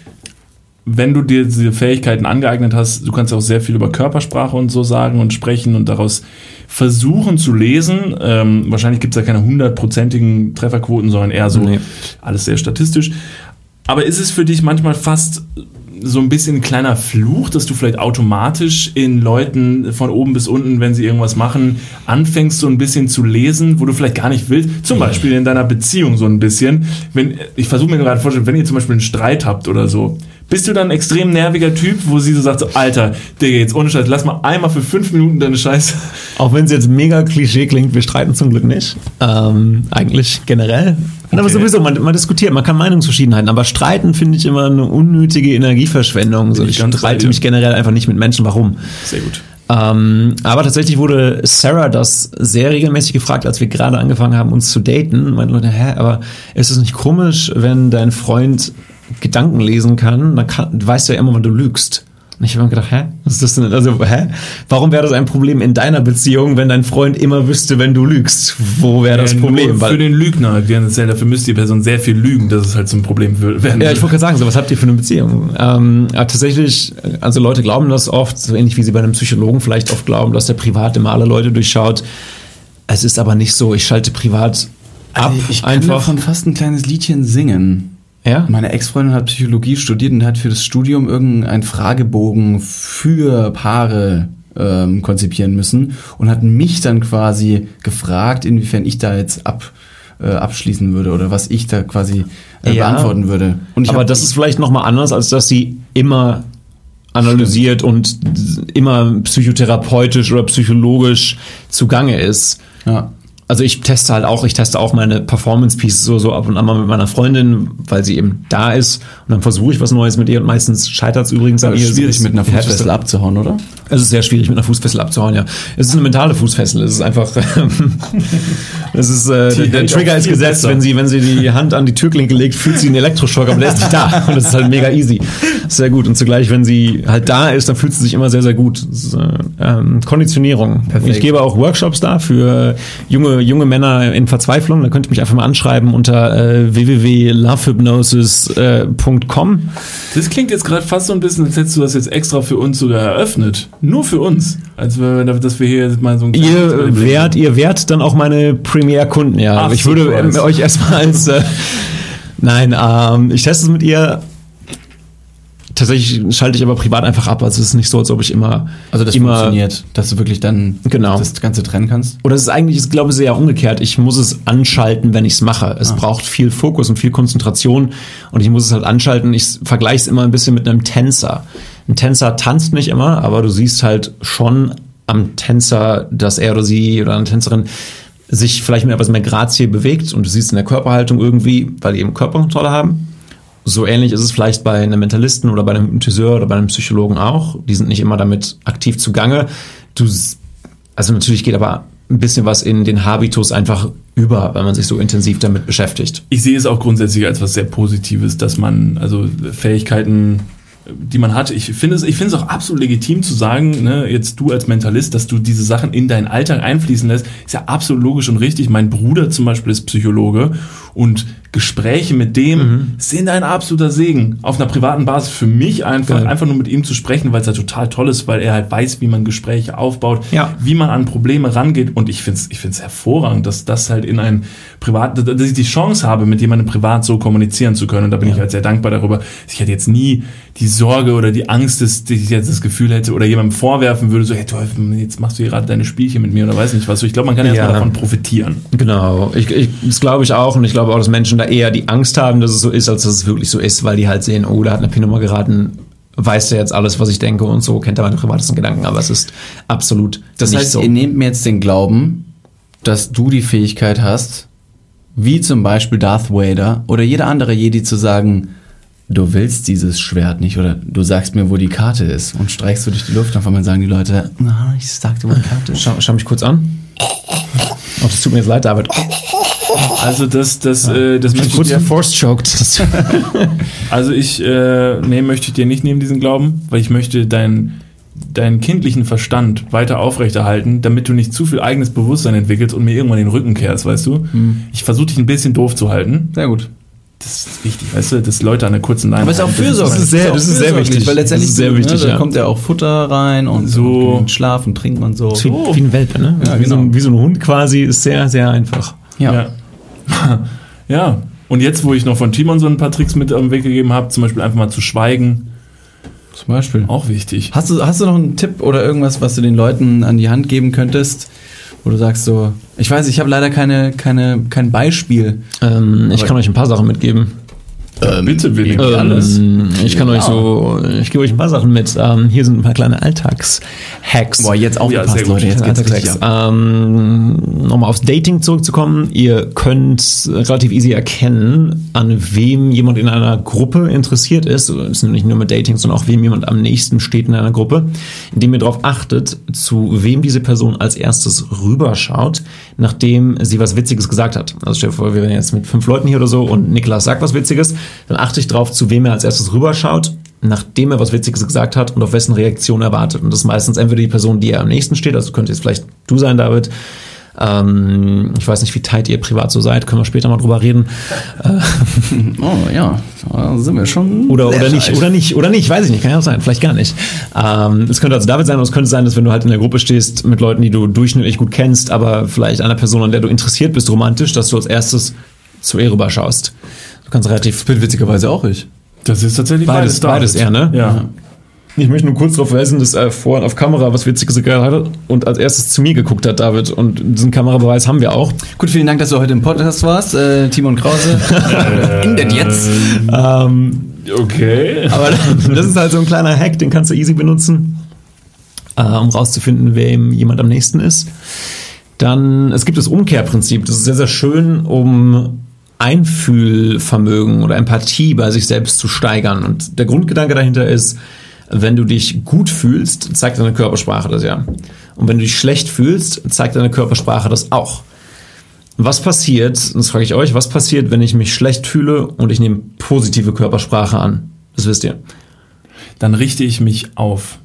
wenn du dir diese Fähigkeiten angeeignet hast, du kannst auch sehr viel über Körpersprache und so sagen und sprechen und daraus versuchen zu lesen. Ähm, wahrscheinlich gibt es ja keine hundertprozentigen Trefferquoten, sondern eher so Nee. alles sehr statistisch. Aber ist es für dich manchmal fast so ein bisschen ein kleiner Fluch, dass du vielleicht automatisch in Leuten von oben bis unten, wenn sie irgendwas machen, anfängst so ein bisschen zu lesen, wo du vielleicht gar nicht willst? Zum Beispiel in deiner Beziehung so ein bisschen. Wenn, ich versuche mir gerade vorzustellen, wenn ihr zum Beispiel einen Streit habt oder so, bist du dann ein extrem nerviger Typ, wo sie so sagt, so, Alter, Digga, jetzt ohne Scheiß, lass mal einmal für fünf Minuten deine Scheiße. Auch wenn es jetzt mega Klischee klingt, wir streiten zum Glück nicht. Ähm, eigentlich generell. Aber Okay. sowieso, man, man diskutiert, man kann Meinungsverschiedenheiten, aber streiten finde ich immer eine unnötige Energieverschwendung. So, ich streite mich generell einfach nicht mit Menschen. Warum? Sehr gut. Ähm, aber tatsächlich wurde Sarah das sehr regelmäßig gefragt, als wir gerade angefangen haben, uns zu daten. Meine Leute, hä, aber ist es nicht komisch, wenn dein Freund Gedanken lesen kann, dann kann, weißt du ja immer, wann du lügst. Und ich habe mir gedacht, hä? Was ist das denn? Also, hä? Warum wäre das ein Problem in deiner Beziehung, wenn dein Freund immer wüsste, wenn du lügst? Wo wäre das Äh, Problem? Für den Lügner. Dafür müsste die Person sehr viel lügen, dass es halt zum Problem wird- werden Ja, ich wollte gerade sagen, so was habt ihr für eine Beziehung? Ähm, tatsächlich, also Leute glauben das oft, so ähnlich wie sie bei einem Psychologen vielleicht oft glauben, dass der privat immer alle Leute durchschaut. Es ist aber nicht so. Ich schalte privat ab, Also ich kann einfach. davon fast ein kleines Liedchen singen. Ja? Meine Ex-Freundin hat Psychologie studiert und hat für das Studium irgendeinen Fragebogen für Paare ähm, konzipieren müssen und hat mich dann quasi gefragt, inwiefern ich da jetzt ab, äh, abschließen würde oder was ich da quasi äh, Ja. beantworten würde. Und ich aber das ist vielleicht nochmal anders, als dass sie immer analysiert und immer psychotherapeutisch oder psychologisch zugange ist. ja. Also ich teste halt auch, ich teste auch meine Performance Pieces so, so ab und an mal mit meiner Freundin, weil sie eben da ist und dann versuche ich was Neues mit ihr und meistens scheitert es übrigens an ihr. ist schwierig mit einer Fußfessel abzuhauen, oder? Es ist sehr schwierig mit einer Fußfessel abzuhauen, ja. Es ist eine mentale Fußfessel. Es ist einfach, es ist, äh, der, Trigger ist gesetzt, besser. wenn sie, wenn sie die Hand an die Türklinke legt, fühlt sie einen Elektroschock, aber der ist nicht da. Und das ist halt mega easy. Sehr gut. Und zugleich, wenn sie halt da ist, dann fühlt sie sich immer sehr, sehr gut. Ist, äh, ähm, Konditionierung. Ich gebe auch Workshops da für junge, junge Männer in Verzweiflung. Da könnt ihr mich einfach mal anschreiben unter äh, www.lovehypnosis.com. Das klingt jetzt gerade fast so ein bisschen, als hättest du das jetzt extra für uns sogar eröffnet. Nur für uns. Als wir, dass wir hier mal so ein Ihr wärt, ihr wärt dann auch meine Premier-Kunden, ja. Ach, ich würde ähm, euch erstmal als äh, Nein, ähm, ich teste es mit ihr. Tatsächlich schalte ich aber privat einfach ab. Also es ist nicht so, als ob ich immer. Also das immer, funktioniert, dass du wirklich dann Genau. das Ganze trennen kannst. Oder es ist eigentlich, ich glaube, sehr umgekehrt. Ich muss es anschalten, wenn ich es mache. Es braucht viel Fokus und viel Konzentration und ich muss es halt anschalten. Ich vergleiche es immer ein bisschen mit einem Tänzer. Ein Tänzer tanzt nicht immer, aber du siehst halt schon am Tänzer, dass er oder sie oder eine Tänzerin sich vielleicht mit etwas mehr Grazie bewegt und du siehst in der Körperhaltung irgendwie, weil die eben Körperkontrolle haben. So ähnlich ist es vielleicht bei einem Mentalisten oder bei einem Hypnotiseur oder bei einem Psychologen auch. Die sind nicht immer damit aktiv zugange. Du, also natürlich geht aber ein bisschen was in den Habitus einfach über, wenn man sich so intensiv damit beschäftigt. Ich sehe es auch grundsätzlich als was sehr Positives, dass man also Fähigkeiten, die man hat. Ich finde es, ich finde es auch absolut legitim zu sagen, ne, jetzt du als Mentalist, dass du diese Sachen in deinen Alltag einfließen lässt, ist ja absolut logisch und richtig. Mein Bruder zum Beispiel ist Psychologe und Gespräche mit dem Mhm. sind ein absoluter Segen. Auf einer privaten Basis für mich einfach, Geil. einfach nur mit ihm zu sprechen, weil es ja total toll ist, weil er halt weiß, wie man Gespräche aufbaut, Ja. wie man an Probleme rangeht. Und ich finde es ich find's hervorragend, dass das halt in ein Privat, dass ich die Chance habe, mit jemandem privat so kommunizieren zu können. Und da bin ich halt sehr dankbar darüber. Ich hätte jetzt nie die Sorge oder die Angst, dass ich jetzt das Gefühl hätte oder jemandem vorwerfen würde, so, hey, du, jetzt machst du hier gerade deine Spielchen mit mir oder weiß nicht was. So, Ich glaube, man kann Ja. mal davon profitieren. Genau, ich, ich, das glaube ich auch und ich glaube auch, dass Menschen da eher die Angst haben, dass es so ist, als dass es wirklich so ist, weil die halt sehen, oh, da hat eine PIN-Nummer geraten, weiß der jetzt alles, was ich denke und so, kennt er meine privatesten Gedanken, aber es ist absolut Das nicht heißt, so. ihr nehmt mir jetzt den Glauben, dass du die Fähigkeit hast, wie zum Beispiel Darth Vader oder jeder andere Jedi zu sagen, du willst dieses Schwert nicht oder du sagst mir, wo die Karte ist und streichst du durch die Luft und auf einmal sagen die Leute, na, ich sagte, wo die Karte ist. Schau, schau mich kurz an. Oh, das tut mir jetzt leid, David. Also das, das, äh, das möchte ich dir, force choked. Das- also ich, äh, nee, möchte ich dir nicht nehmen, diesen Glauben, weil ich möchte deinen deinen kindlichen Verstand weiter aufrechterhalten, damit du nicht zu viel eigenes Bewusstsein entwickelst und mir irgendwann den Rücken kehrst, weißt du? Ich versuche dich ein bisschen doof zu halten. Sehr gut. Das ist wichtig, weißt du, dass Leute an der kurzen Leine Aber es ist auch fürsorglich. das ist sehr- das ist sehr wichtig. Weil letztendlich Das ist sehr so, wichtig, ne, da ja. kommt ja auch Futter rein und So. und Schlaf und trinkt man so. Wie, wie ein Welpe, ne? Ja, wie, so genau. ein, wie so ein Hund quasi, ist sehr, sehr einfach. Ja. Ja. ja. Und jetzt, wo ich noch von Timon so ein paar Tricks mit auf den Weg gegeben habe, zum Beispiel einfach mal zu schweigen, Zum Beispiel. auch wichtig. Hast du, hast du noch einen Tipp oder irgendwas, was du den Leuten an die Hand geben könntest, wo du sagst so, ich weiß, ich habe leider keine, keine, kein Beispiel. Ähm, ich kann euch ein paar Sachen mitgeben. Bitte, Willi, Ähm, alles. Ich kann euch so, ich gebe euch ein paar Sachen mit. Ähm, hier sind ein paar kleine Alltags-Hacks. Boah, jetzt aufgepasst, gut. Leute, jetzt geht's richtig. Ähm, Nochmal aufs Dating zurückzukommen. Ihr könnt relativ easy erkennen, an wem jemand in einer Gruppe interessiert ist. Es ist nicht nur mit Dating, sondern auch wem jemand am nächsten steht in einer Gruppe, indem ihr darauf achtet, zu wem diese Person als erstes rüberschaut, nachdem sie was Witziges gesagt hat. Also stell dir vor, wir wären jetzt mit fünf Leuten hier oder so und Niklas sagt was Witziges, dann achte ich darauf, zu wem er als erstes rüberschaut, nachdem er was Witziges gesagt hat und auf wessen Reaktion er wartet. Und das ist meistens entweder die Person, die er am nächsten steht, also könnte jetzt vielleicht du sein, David. Ähm, ich weiß nicht, wie tight ihr privat so seid, können wir später mal drüber reden. Oh ja, da sind wir schon. Oder, oder nicht, oder nicht, oder nicht, weiß ich nicht, kann ja auch sein, vielleicht gar nicht. Ähm, es könnte also David sein, oder es könnte sein, dass wenn du halt in der Gruppe stehst mit Leuten, die du durchschnittlich gut kennst, aber vielleicht einer Person, an der du interessiert bist, romantisch, dass du als erstes zu ihr rüberschaust. Du kannst relativ bin witzigerweise auch ich. Das ist tatsächlich Beides- beides, beides eher, ne? Ja. Ich möchte nur kurz darauf verweisen, dass er vorhin auf Kamera was Witziges gesagt hatte und als erstes zu mir geguckt hat, David. Und diesen Kamerabeweis haben wir auch. Gut, vielen Dank, dass du heute im Podcast warst, äh, Timon Krause. Endet jetzt. Ähm, Okay. aber das ist halt so ein kleiner Hack, den kannst du easy benutzen, äh, um rauszufinden, wem jemand am nächsten ist. Dann, es gibt das Umkehrprinzip. Das ist sehr, sehr schön, um Einfühlvermögen oder Empathie bei sich selbst zu steigern. Und der Grundgedanke dahinter ist, wenn du dich gut fühlst, zeigt deine Körpersprache das ja. Und wenn du dich schlecht fühlst, zeigt deine Körpersprache das auch. Was passiert, das frage ich euch, was passiert, wenn ich mich schlecht fühle und ich nehme positive Körpersprache an? Das wisst ihr. Dann richte ich mich auf.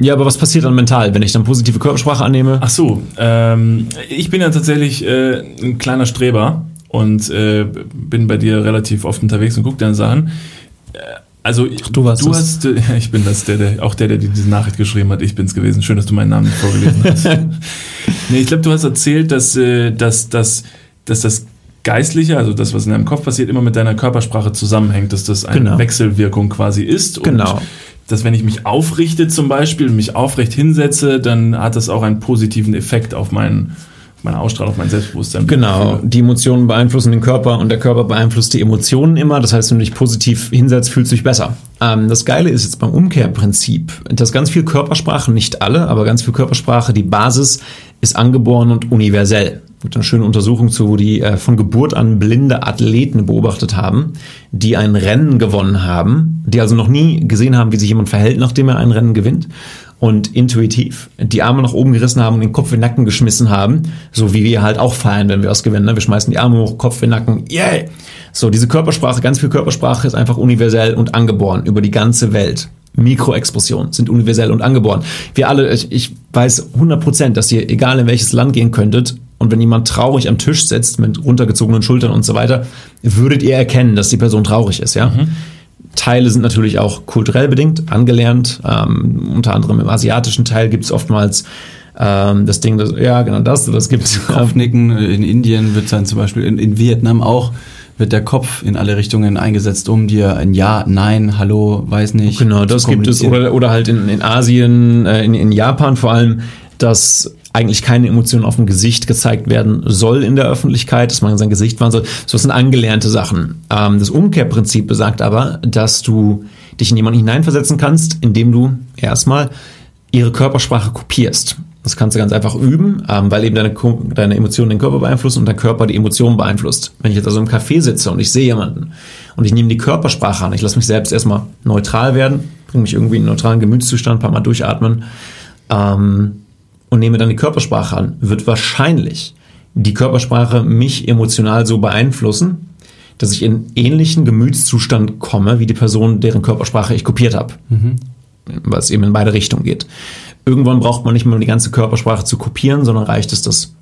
Ja, aber was passiert dann mental, wenn ich dann positive Körpersprache annehme? Ach so, ähm, ich bin ja tatsächlich äh, ein kleiner Streber und äh, bin bei dir relativ oft unterwegs und gucke deine Sachen. Äh, Also du warst du hast, äh, ich bin das, der, der, auch der, der diese Nachricht geschrieben hat. Ich bin's gewesen. Schön, dass du meinen Namen nicht vorgelesen hast. nee, ich glaube, du hast erzählt, dass, äh, dass, dass, dass das Geistliche, also das, was in deinem Kopf passiert, immer mit deiner Körpersprache zusammenhängt, dass das eine Genau. Wechselwirkung quasi ist. Und Genau. dass wenn ich mich aufrichte zum Beispiel, mich aufrecht hinsetze, dann hat das auch einen positiven Effekt auf meinen, meine Ausstrahlung, mein Selbstbewusstsein. Genau, die Emotionen beeinflussen den Körper und der Körper beeinflusst die Emotionen immer. Das heißt, wenn du dich positiv hinsetzt, fühlst du dich besser. Ähm, das Geile ist jetzt beim Umkehrprinzip, dass ganz viel Körpersprache, nicht alle, aber ganz viel Körpersprache, die Basis ist angeboren und universell. Es gibt eine schöne Untersuchung zu, wo die äh, von Geburt an blinde Athleten beobachtet haben, die ein Rennen gewonnen haben, die also noch nie gesehen haben, wie sich jemand verhält, nachdem er ein Rennen gewinnt und intuitiv die Arme nach oben gerissen haben und den Kopf in den Nacken geschmissen haben, so wie wir halt auch feiern, wenn wir was gewinnen. Ne? Wir schmeißen die Arme hoch, Kopf in den Nacken, yay! So, diese Körpersprache, ganz viel Körpersprache ist einfach universell und angeboren über die ganze Welt. Mikroexpressionen sind universell und angeboren. Wir alle, ich, ich weiß 100 Prozent, dass ihr, egal in welches Land gehen könntet, und wenn jemand traurig am Tisch sitzt mit runtergezogenen Schultern und so weiter, würdet ihr erkennen, dass die Person traurig ist, ja? Teile sind natürlich auch kulturell bedingt, angelernt. Ähm, unter anderem im asiatischen Teil gibt es oftmals ähm, das Ding, das, ja, genau das, das gibt es. Kopfnicken in Indien wird dann zum Beispiel in, in Vietnam auch wird der Kopf in alle Richtungen eingesetzt, um dir ein Ja, Nein, Hallo, weiß nicht. Genau, das gibt es. Oder, oder halt in, in Asien, äh, in, in Japan vor allem, dass eigentlich keine Emotion auf dem Gesicht gezeigt werden soll in der Öffentlichkeit, dass man sein Gesicht wahren soll. So das sind angelernte Sachen. Ähm, das Umkehrprinzip besagt aber, dass du dich in jemanden hineinversetzen kannst, indem du erstmal ihre Körpersprache kopierst. Das kannst du ganz einfach üben, ähm, weil eben deine, deine Emotionen den Körper beeinflussen und dein Körper die Emotionen beeinflusst. Wenn ich jetzt also im Café sitze und ich sehe jemanden und ich nehme die Körpersprache an, ich lasse mich selbst erstmal neutral werden, bringe mich irgendwie in einen neutralen Gemütszustand, ein paar Mal durchatmen ähm, und nehme dann die Körpersprache an, wird wahrscheinlich die Körpersprache mich emotional so beeinflussen, dass ich in ähnlichen Gemütszustand komme, wie die Person, deren Körpersprache ich kopiert habe was eben in beide Richtungen geht. Irgendwann braucht man nicht mehr die ganze Körpersprache zu kopieren, sondern reicht es, das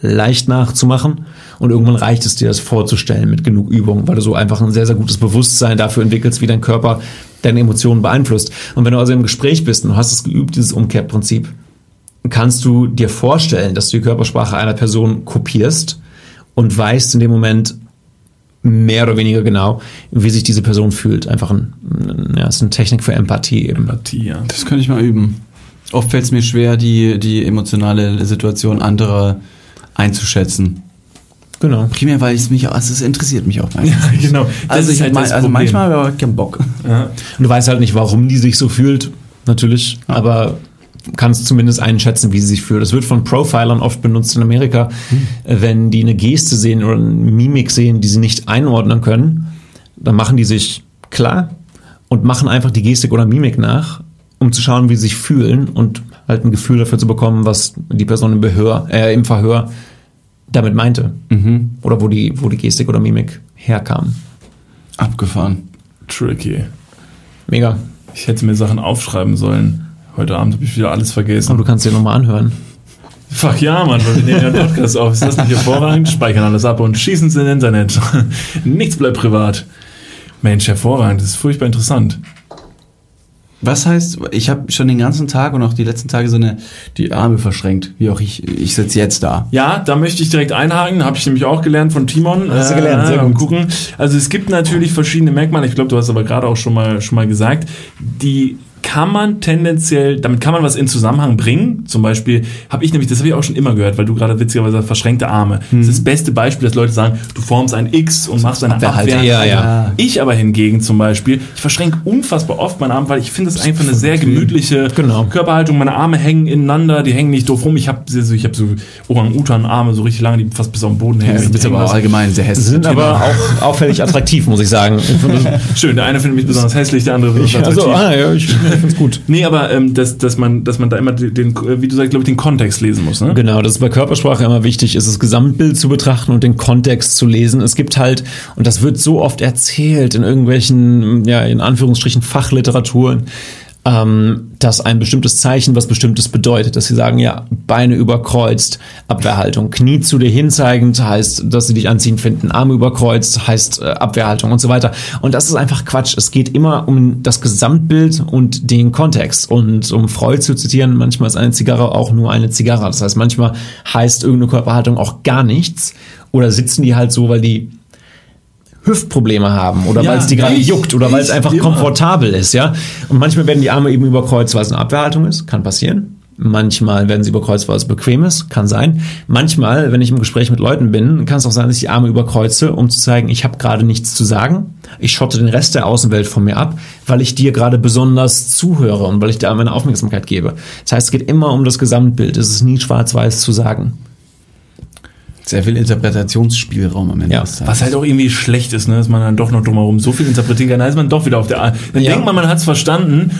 leicht nachzumachen und irgendwann reicht es dir, das vorzustellen mit genug Übung, weil du so einfach ein sehr, sehr gutes Bewusstsein dafür entwickelst, wie dein Körper deine Emotionen beeinflusst. Und wenn du also im Gespräch bist und du hast es geübt, dieses Umkehrprinzip, kannst du dir vorstellen, dass du die Körpersprache einer Person kopierst und weißt in dem Moment mehr oder weniger genau, wie sich diese Person fühlt. Einfach ein, ja, es ist eine Technik für Empathie eben. Empathie, ja. Das könnte ich mal üben. Oft fällt es mir schwer, die, die emotionale Situation anderer einzuschätzen. Genau. Primär, weil es mich, also es interessiert mich auch. Ja, genau. Also, ich halt mein, also manchmal habe ich keinen Bock. Ja. Und du weißt halt nicht, warum die sich so fühlt, natürlich, aber kannst zumindest einschätzen, wie sie sich fühlt. Das wird von Profilern oft benutzt in Amerika, äh, wenn die eine Geste sehen oder eine Mimik sehen, die sie nicht einordnen können, dann machen die sich klar und machen einfach die Gestik oder Mimik nach, um zu schauen, wie sie sich fühlen und halt ein Gefühl dafür zu bekommen, was die Person im, Behör, äh, im Verhör damit meinte. Oder wo die, wo die Gestik oder Mimik herkam. Abgefahren. Tricky. Mega. Ich hätte mir Sachen aufschreiben sollen. Heute Abend habe ich wieder alles vergessen. Aber du kannst dir nochmal anhören. Fuck ja, Mann, weil wir nehmen ja einen Podcast auf. Ist das nicht hervorragend? Speichern alles ab und schießen es ins Internet. Nichts bleibt privat. Mensch, hervorragend. Das ist furchtbar interessant. Was heißt, ich habe schon den ganzen Tag und auch die letzten Tage so eine, die Arme verschränkt. Wie auch ich, ich sitze jetzt da. Ja, da möchte ich direkt einhaken. Habe ich nämlich auch gelernt von Timon. Hast du gelernt, sehr beim gut. gucken. Also es gibt natürlich verschiedene Merkmale. Ich glaube, du hast aber gerade auch schon mal schon mal gesagt, die kann man tendenziell, damit kann man was in Zusammenhang bringen. Zum Beispiel habe ich nämlich, das habe ich auch schon immer gehört, weil du gerade witzigerweise verschränkte Arme. Das ist das beste Beispiel, dass Leute sagen, du formst ein X und machst eine Abwehrhaltung. Abwehr. Ja, ja. Ich aber hingegen zum Beispiel, ich verschränke unfassbar oft meinen Arm, weil ich finde es einfach eine sehr gemütliche Genau. Körperhaltung. Meine Arme hängen ineinander, die hängen nicht doof rum. Ich habe so, ich hab so Orang-Utan-Arme so richtig lange, die fast bis auf den Boden hängen. du bist aber auch allgemein sehr hässlich. sind aber auch auffällig attraktiv, muss ich sagen. Das- Schön, der eine findet mich besonders hässlich, der andere besonders also, attraktiv. ah, ja, ich finde es gut. Nee, aber ähm, dass, dass, man, dass man da immer den, den wie du sagst, glaube ich, den Kontext lesen muss. Ne? Genau, das ist bei Körpersprache immer wichtig, ist das Gesamtbild zu betrachten und den Kontext zu lesen. Es gibt halt, und das wird so oft erzählt in irgendwelchen, ja, in Anführungsstrichen Fachliteraturen, ähm, dass ein bestimmtes Zeichen was bestimmtes bedeutet, dass sie sagen, ja, Beine überkreuzt, Abwehrhaltung, Knie zu dir hinzeigend heißt, dass sie dich anziehen finden, Arme überkreuzt heißt äh, Abwehrhaltung und so weiter. Und das ist einfach Quatsch. Es geht immer um das Gesamtbild und den Kontext. Und um Freud zu zitieren, manchmal ist eine Zigarre auch nur eine Zigarre. Das heißt, manchmal heißt irgendeine Körperhaltung auch gar nichts. Oder sitzen die halt so, weil die Hüftprobleme haben oder Ja, weil es die gerade juckt oder weil es einfach immer. komfortabel ist, ja. Und manchmal werden die Arme eben überkreuzt, weil es eine Abwehrhaltung ist, kann passieren. Manchmal werden sie überkreuzt, weil es bequem ist, kann sein. Manchmal, wenn ich im Gespräch mit Leuten bin, kann es auch sein, dass ich die Arme überkreuze, um zu zeigen, ich habe gerade nichts zu sagen. Ich schotte den Rest der Außenwelt von mir ab, weil ich dir gerade besonders zuhöre und weil ich dir meine Aufmerksamkeit gebe. Das heißt, es geht immer um das Gesamtbild. Es ist nie schwarz-weiß zu sagen. Sehr viel Interpretationsspielraum am Ende Ja. Was halt auch irgendwie schlecht ist, ne? dass man dann doch noch drumherum so viel interpretieren kann, dann ist man doch wieder auf der A Dann Ja. denkt man, man hat es verstanden.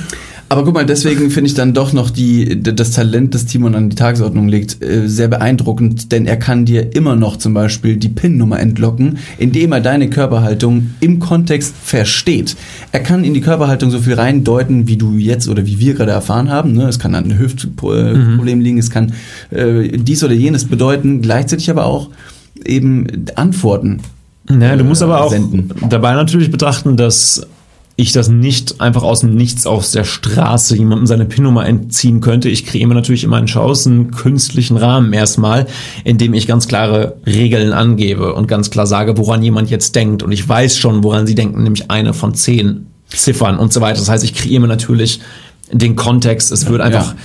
Aber guck mal, deswegen finde ich dann doch noch die, das Talent, das Timon an die Tagesordnung legt, äh, sehr beeindruckend, denn er kann dir immer noch zum Beispiel die PIN-Nummer entlocken, indem er deine Körperhaltung im Kontext versteht. Er kann in die Körperhaltung so viel reindeuten, wie du jetzt oder wie wir gerade erfahren haben. Ne? Es kann an einem Hüftproblem liegen, es kann äh, dies oder jenes bedeuten, gleichzeitig aber auch eben Antworten. Ja, du musst aber auch senden. dabei natürlich betrachten, dass ich das nicht einfach aus dem Nichts aus der Straße jemandem seine PIN-Nummer entziehen könnte. Ich kreiere mir natürlich in meinen Shows einen künstlichen Rahmen erstmal, in dem ich ganz klare Regeln angebe und ganz klar sage, woran jemand jetzt denkt. Und ich weiß schon, woran sie denken, nämlich eine von zehn Ziffern und so weiter. Das heißt, ich kreiere mir natürlich den Kontext. Es wird einfach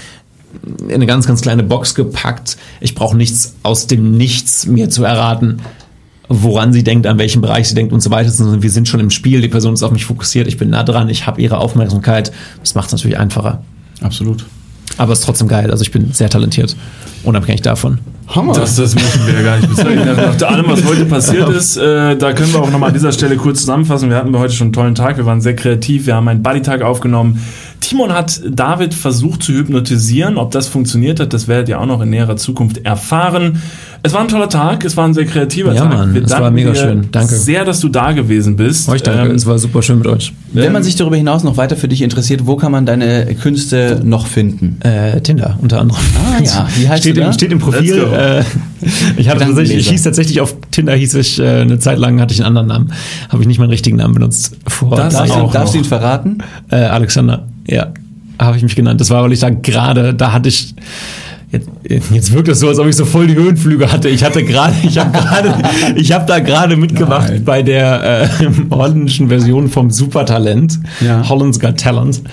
in eine ganz, ganz kleine Box gepackt. Ich brauche nichts aus dem Nichts mir zu erraten, woran sie denkt, an welchem Bereich sie denkt und so weiter, wir sind schon im Spiel, die Person ist auf mich fokussiert, ich bin nah dran, ich habe ihre Aufmerksamkeit. Das macht es natürlich einfacher. Absolut. Aber es ist trotzdem geil. Also ich bin sehr talentiert, unabhängig davon. Hammer. Das, das möchten wir ja gar nicht. Nach nach allem, was heute passiert ist, äh, da können wir auch nochmal an dieser Stelle kurz zusammenfassen. Wir hatten heute schon einen tollen Tag, wir waren sehr kreativ, wir haben einen Buddy-Tag aufgenommen. Timon hat David versucht zu hypnotisieren. Ob das funktioniert hat, das werdet ihr auch noch in näherer Zukunft erfahren. Es war ein toller Tag, es war ein sehr kreativer Ja, Tag. Mann, es war mega schön. Danke. Sehr, dass du da gewesen bist. Euch danke, Ähm, es war super schön mit euch. Wenn man sich darüber hinaus noch weiter für dich interessiert, wo kann man deine Künste noch finden? Äh, Tinder unter anderem. Ah, ja. Wie heißt steht, du da? im, steht im Profil. Äh, ich, hatte tatsächlich, ich hieß tatsächlich auf Tinder hieß ich äh, eine Zeit lang hatte ich einen anderen Namen, habe ich nicht meinen richtigen Namen benutzt. Vor Darfst, du, darfst du noch. ihn verraten? Äh, Alexander, ja, habe ich mich genannt. Das war, weil ich da gerade, da hatte ich Jetzt, jetzt wirkt es so, als ob ich so voll die Höhenflüge hatte. Ich hatte gerade, ich habe gerade, ich habe da gerade mitgemacht Nein. bei der äh, holländischen Version vom Supertalent, Ja. Holland's Got Talent,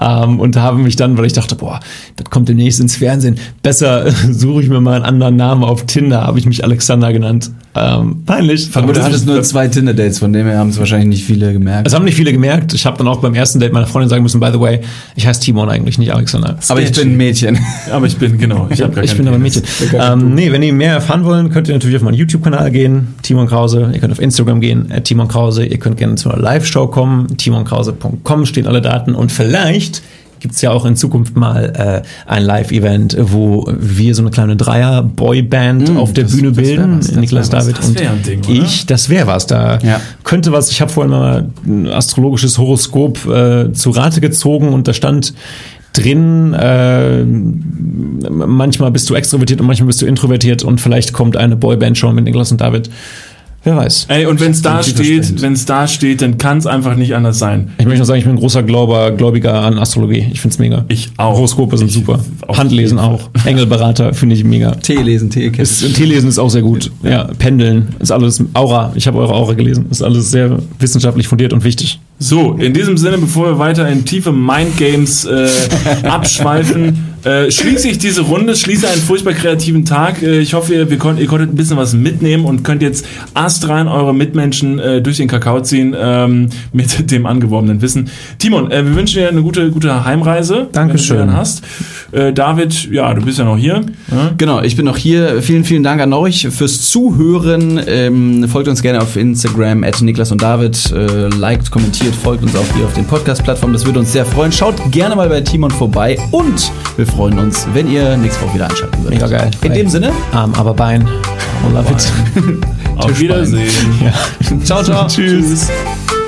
ähm, und habe mich dann, weil ich dachte, boah, das kommt demnächst ins Fernsehen, besser äh, suche ich mir mal einen anderen Namen auf Tinder, habe ich mich Alexander genannt. Ähm, peinlich. Aber du hattest nur zwei Tinder-Dates, von dem her haben es wahrscheinlich nicht viele gemerkt. Es haben nicht viele gemerkt. Ich habe dann auch beim ersten Date meiner Freundin sagen müssen, by the way, ich heiße Timon eigentlich, nicht Alexander. aber ich bin ein Mädchen. Aber ich bin, genau, ich habe gar ich bin aber ein. Mädchen. Ähm, nee, wenn ihr mehr erfahren wollen, könnt ihr natürlich auf meinen YouTube-Kanal gehen, Timon Krause. Ihr könnt auf Instagram gehen, at Timon Krause. Ihr könnt gerne zu einer Live-Show kommen, timonkrause.com stehen alle Daten. Und vielleicht gibt's ja auch in Zukunft mal äh, ein Live-Event, wo wir so eine kleine Dreier-Boy-Band auf der das- Bühne bilden. was, Niklas was. David Das und Ding, ich. Das wäre was. Da Ja. könnte was. Ich habe vorhin mal ein astrologisches Horoskop äh, zu Rate gezogen und da stand drin, äh, manchmal bist du extrovertiert und manchmal bist du introvertiert und vielleicht kommt eine Boyband-Show mit Niklas und David. Wer weiß. Ey, und wenn es da steht, wenn es da steht, dann kann es einfach nicht anders sein. Ich möchte noch sagen, ich bin ein großer Glauber, Gläubiger an Astrologie. Ich find's mega. Ich auch. Horoskope sind Ich super. auf Handlesen auch. Engelberater finde ich mega. Tee lesen, Tee kennen. Ist, Teelesen ist auch sehr gut. Ja, Pendeln ist alles Aura. Ich habe eure Aura gelesen. Ist alles sehr wissenschaftlich fundiert und wichtig. So, in diesem Sinne, bevor wir weiter in tiefe Mindgames äh, abschweifen, äh, schließe ich diese Runde, schließe einen furchtbar kreativen Tag. Äh, ich hoffe, ihr, wir konnt, ihr konntet ein bisschen was mitnehmen und könnt jetzt astrein eure Mitmenschen äh, durch den Kakao ziehen ähm, mit dem angeworbenen Wissen. Timon, äh, wir wünschen dir eine gute, gute Heimreise. Dankeschön. Wenn du hast. Äh, David, ja, du bist ja noch hier. Ja? Genau, ich bin noch hier. Vielen, vielen Dank an euch fürs Zuhören. Ähm, folgt uns gerne auf Instagram, at Niklas und David. Äh, liked, kommentiert, folgt uns auch hier auf den Podcast-Plattformen. Das würde uns sehr freuen. Schaut gerne mal bei Timon vorbei und wir freuen uns, wenn ihr nächste Woche wieder einschalten würdet. Mega geil. In dem Sinne, Arm, aber Bein. I love it. Auf Wiedersehen. Ja. ciao, ciao. Tschüss. Tschüss.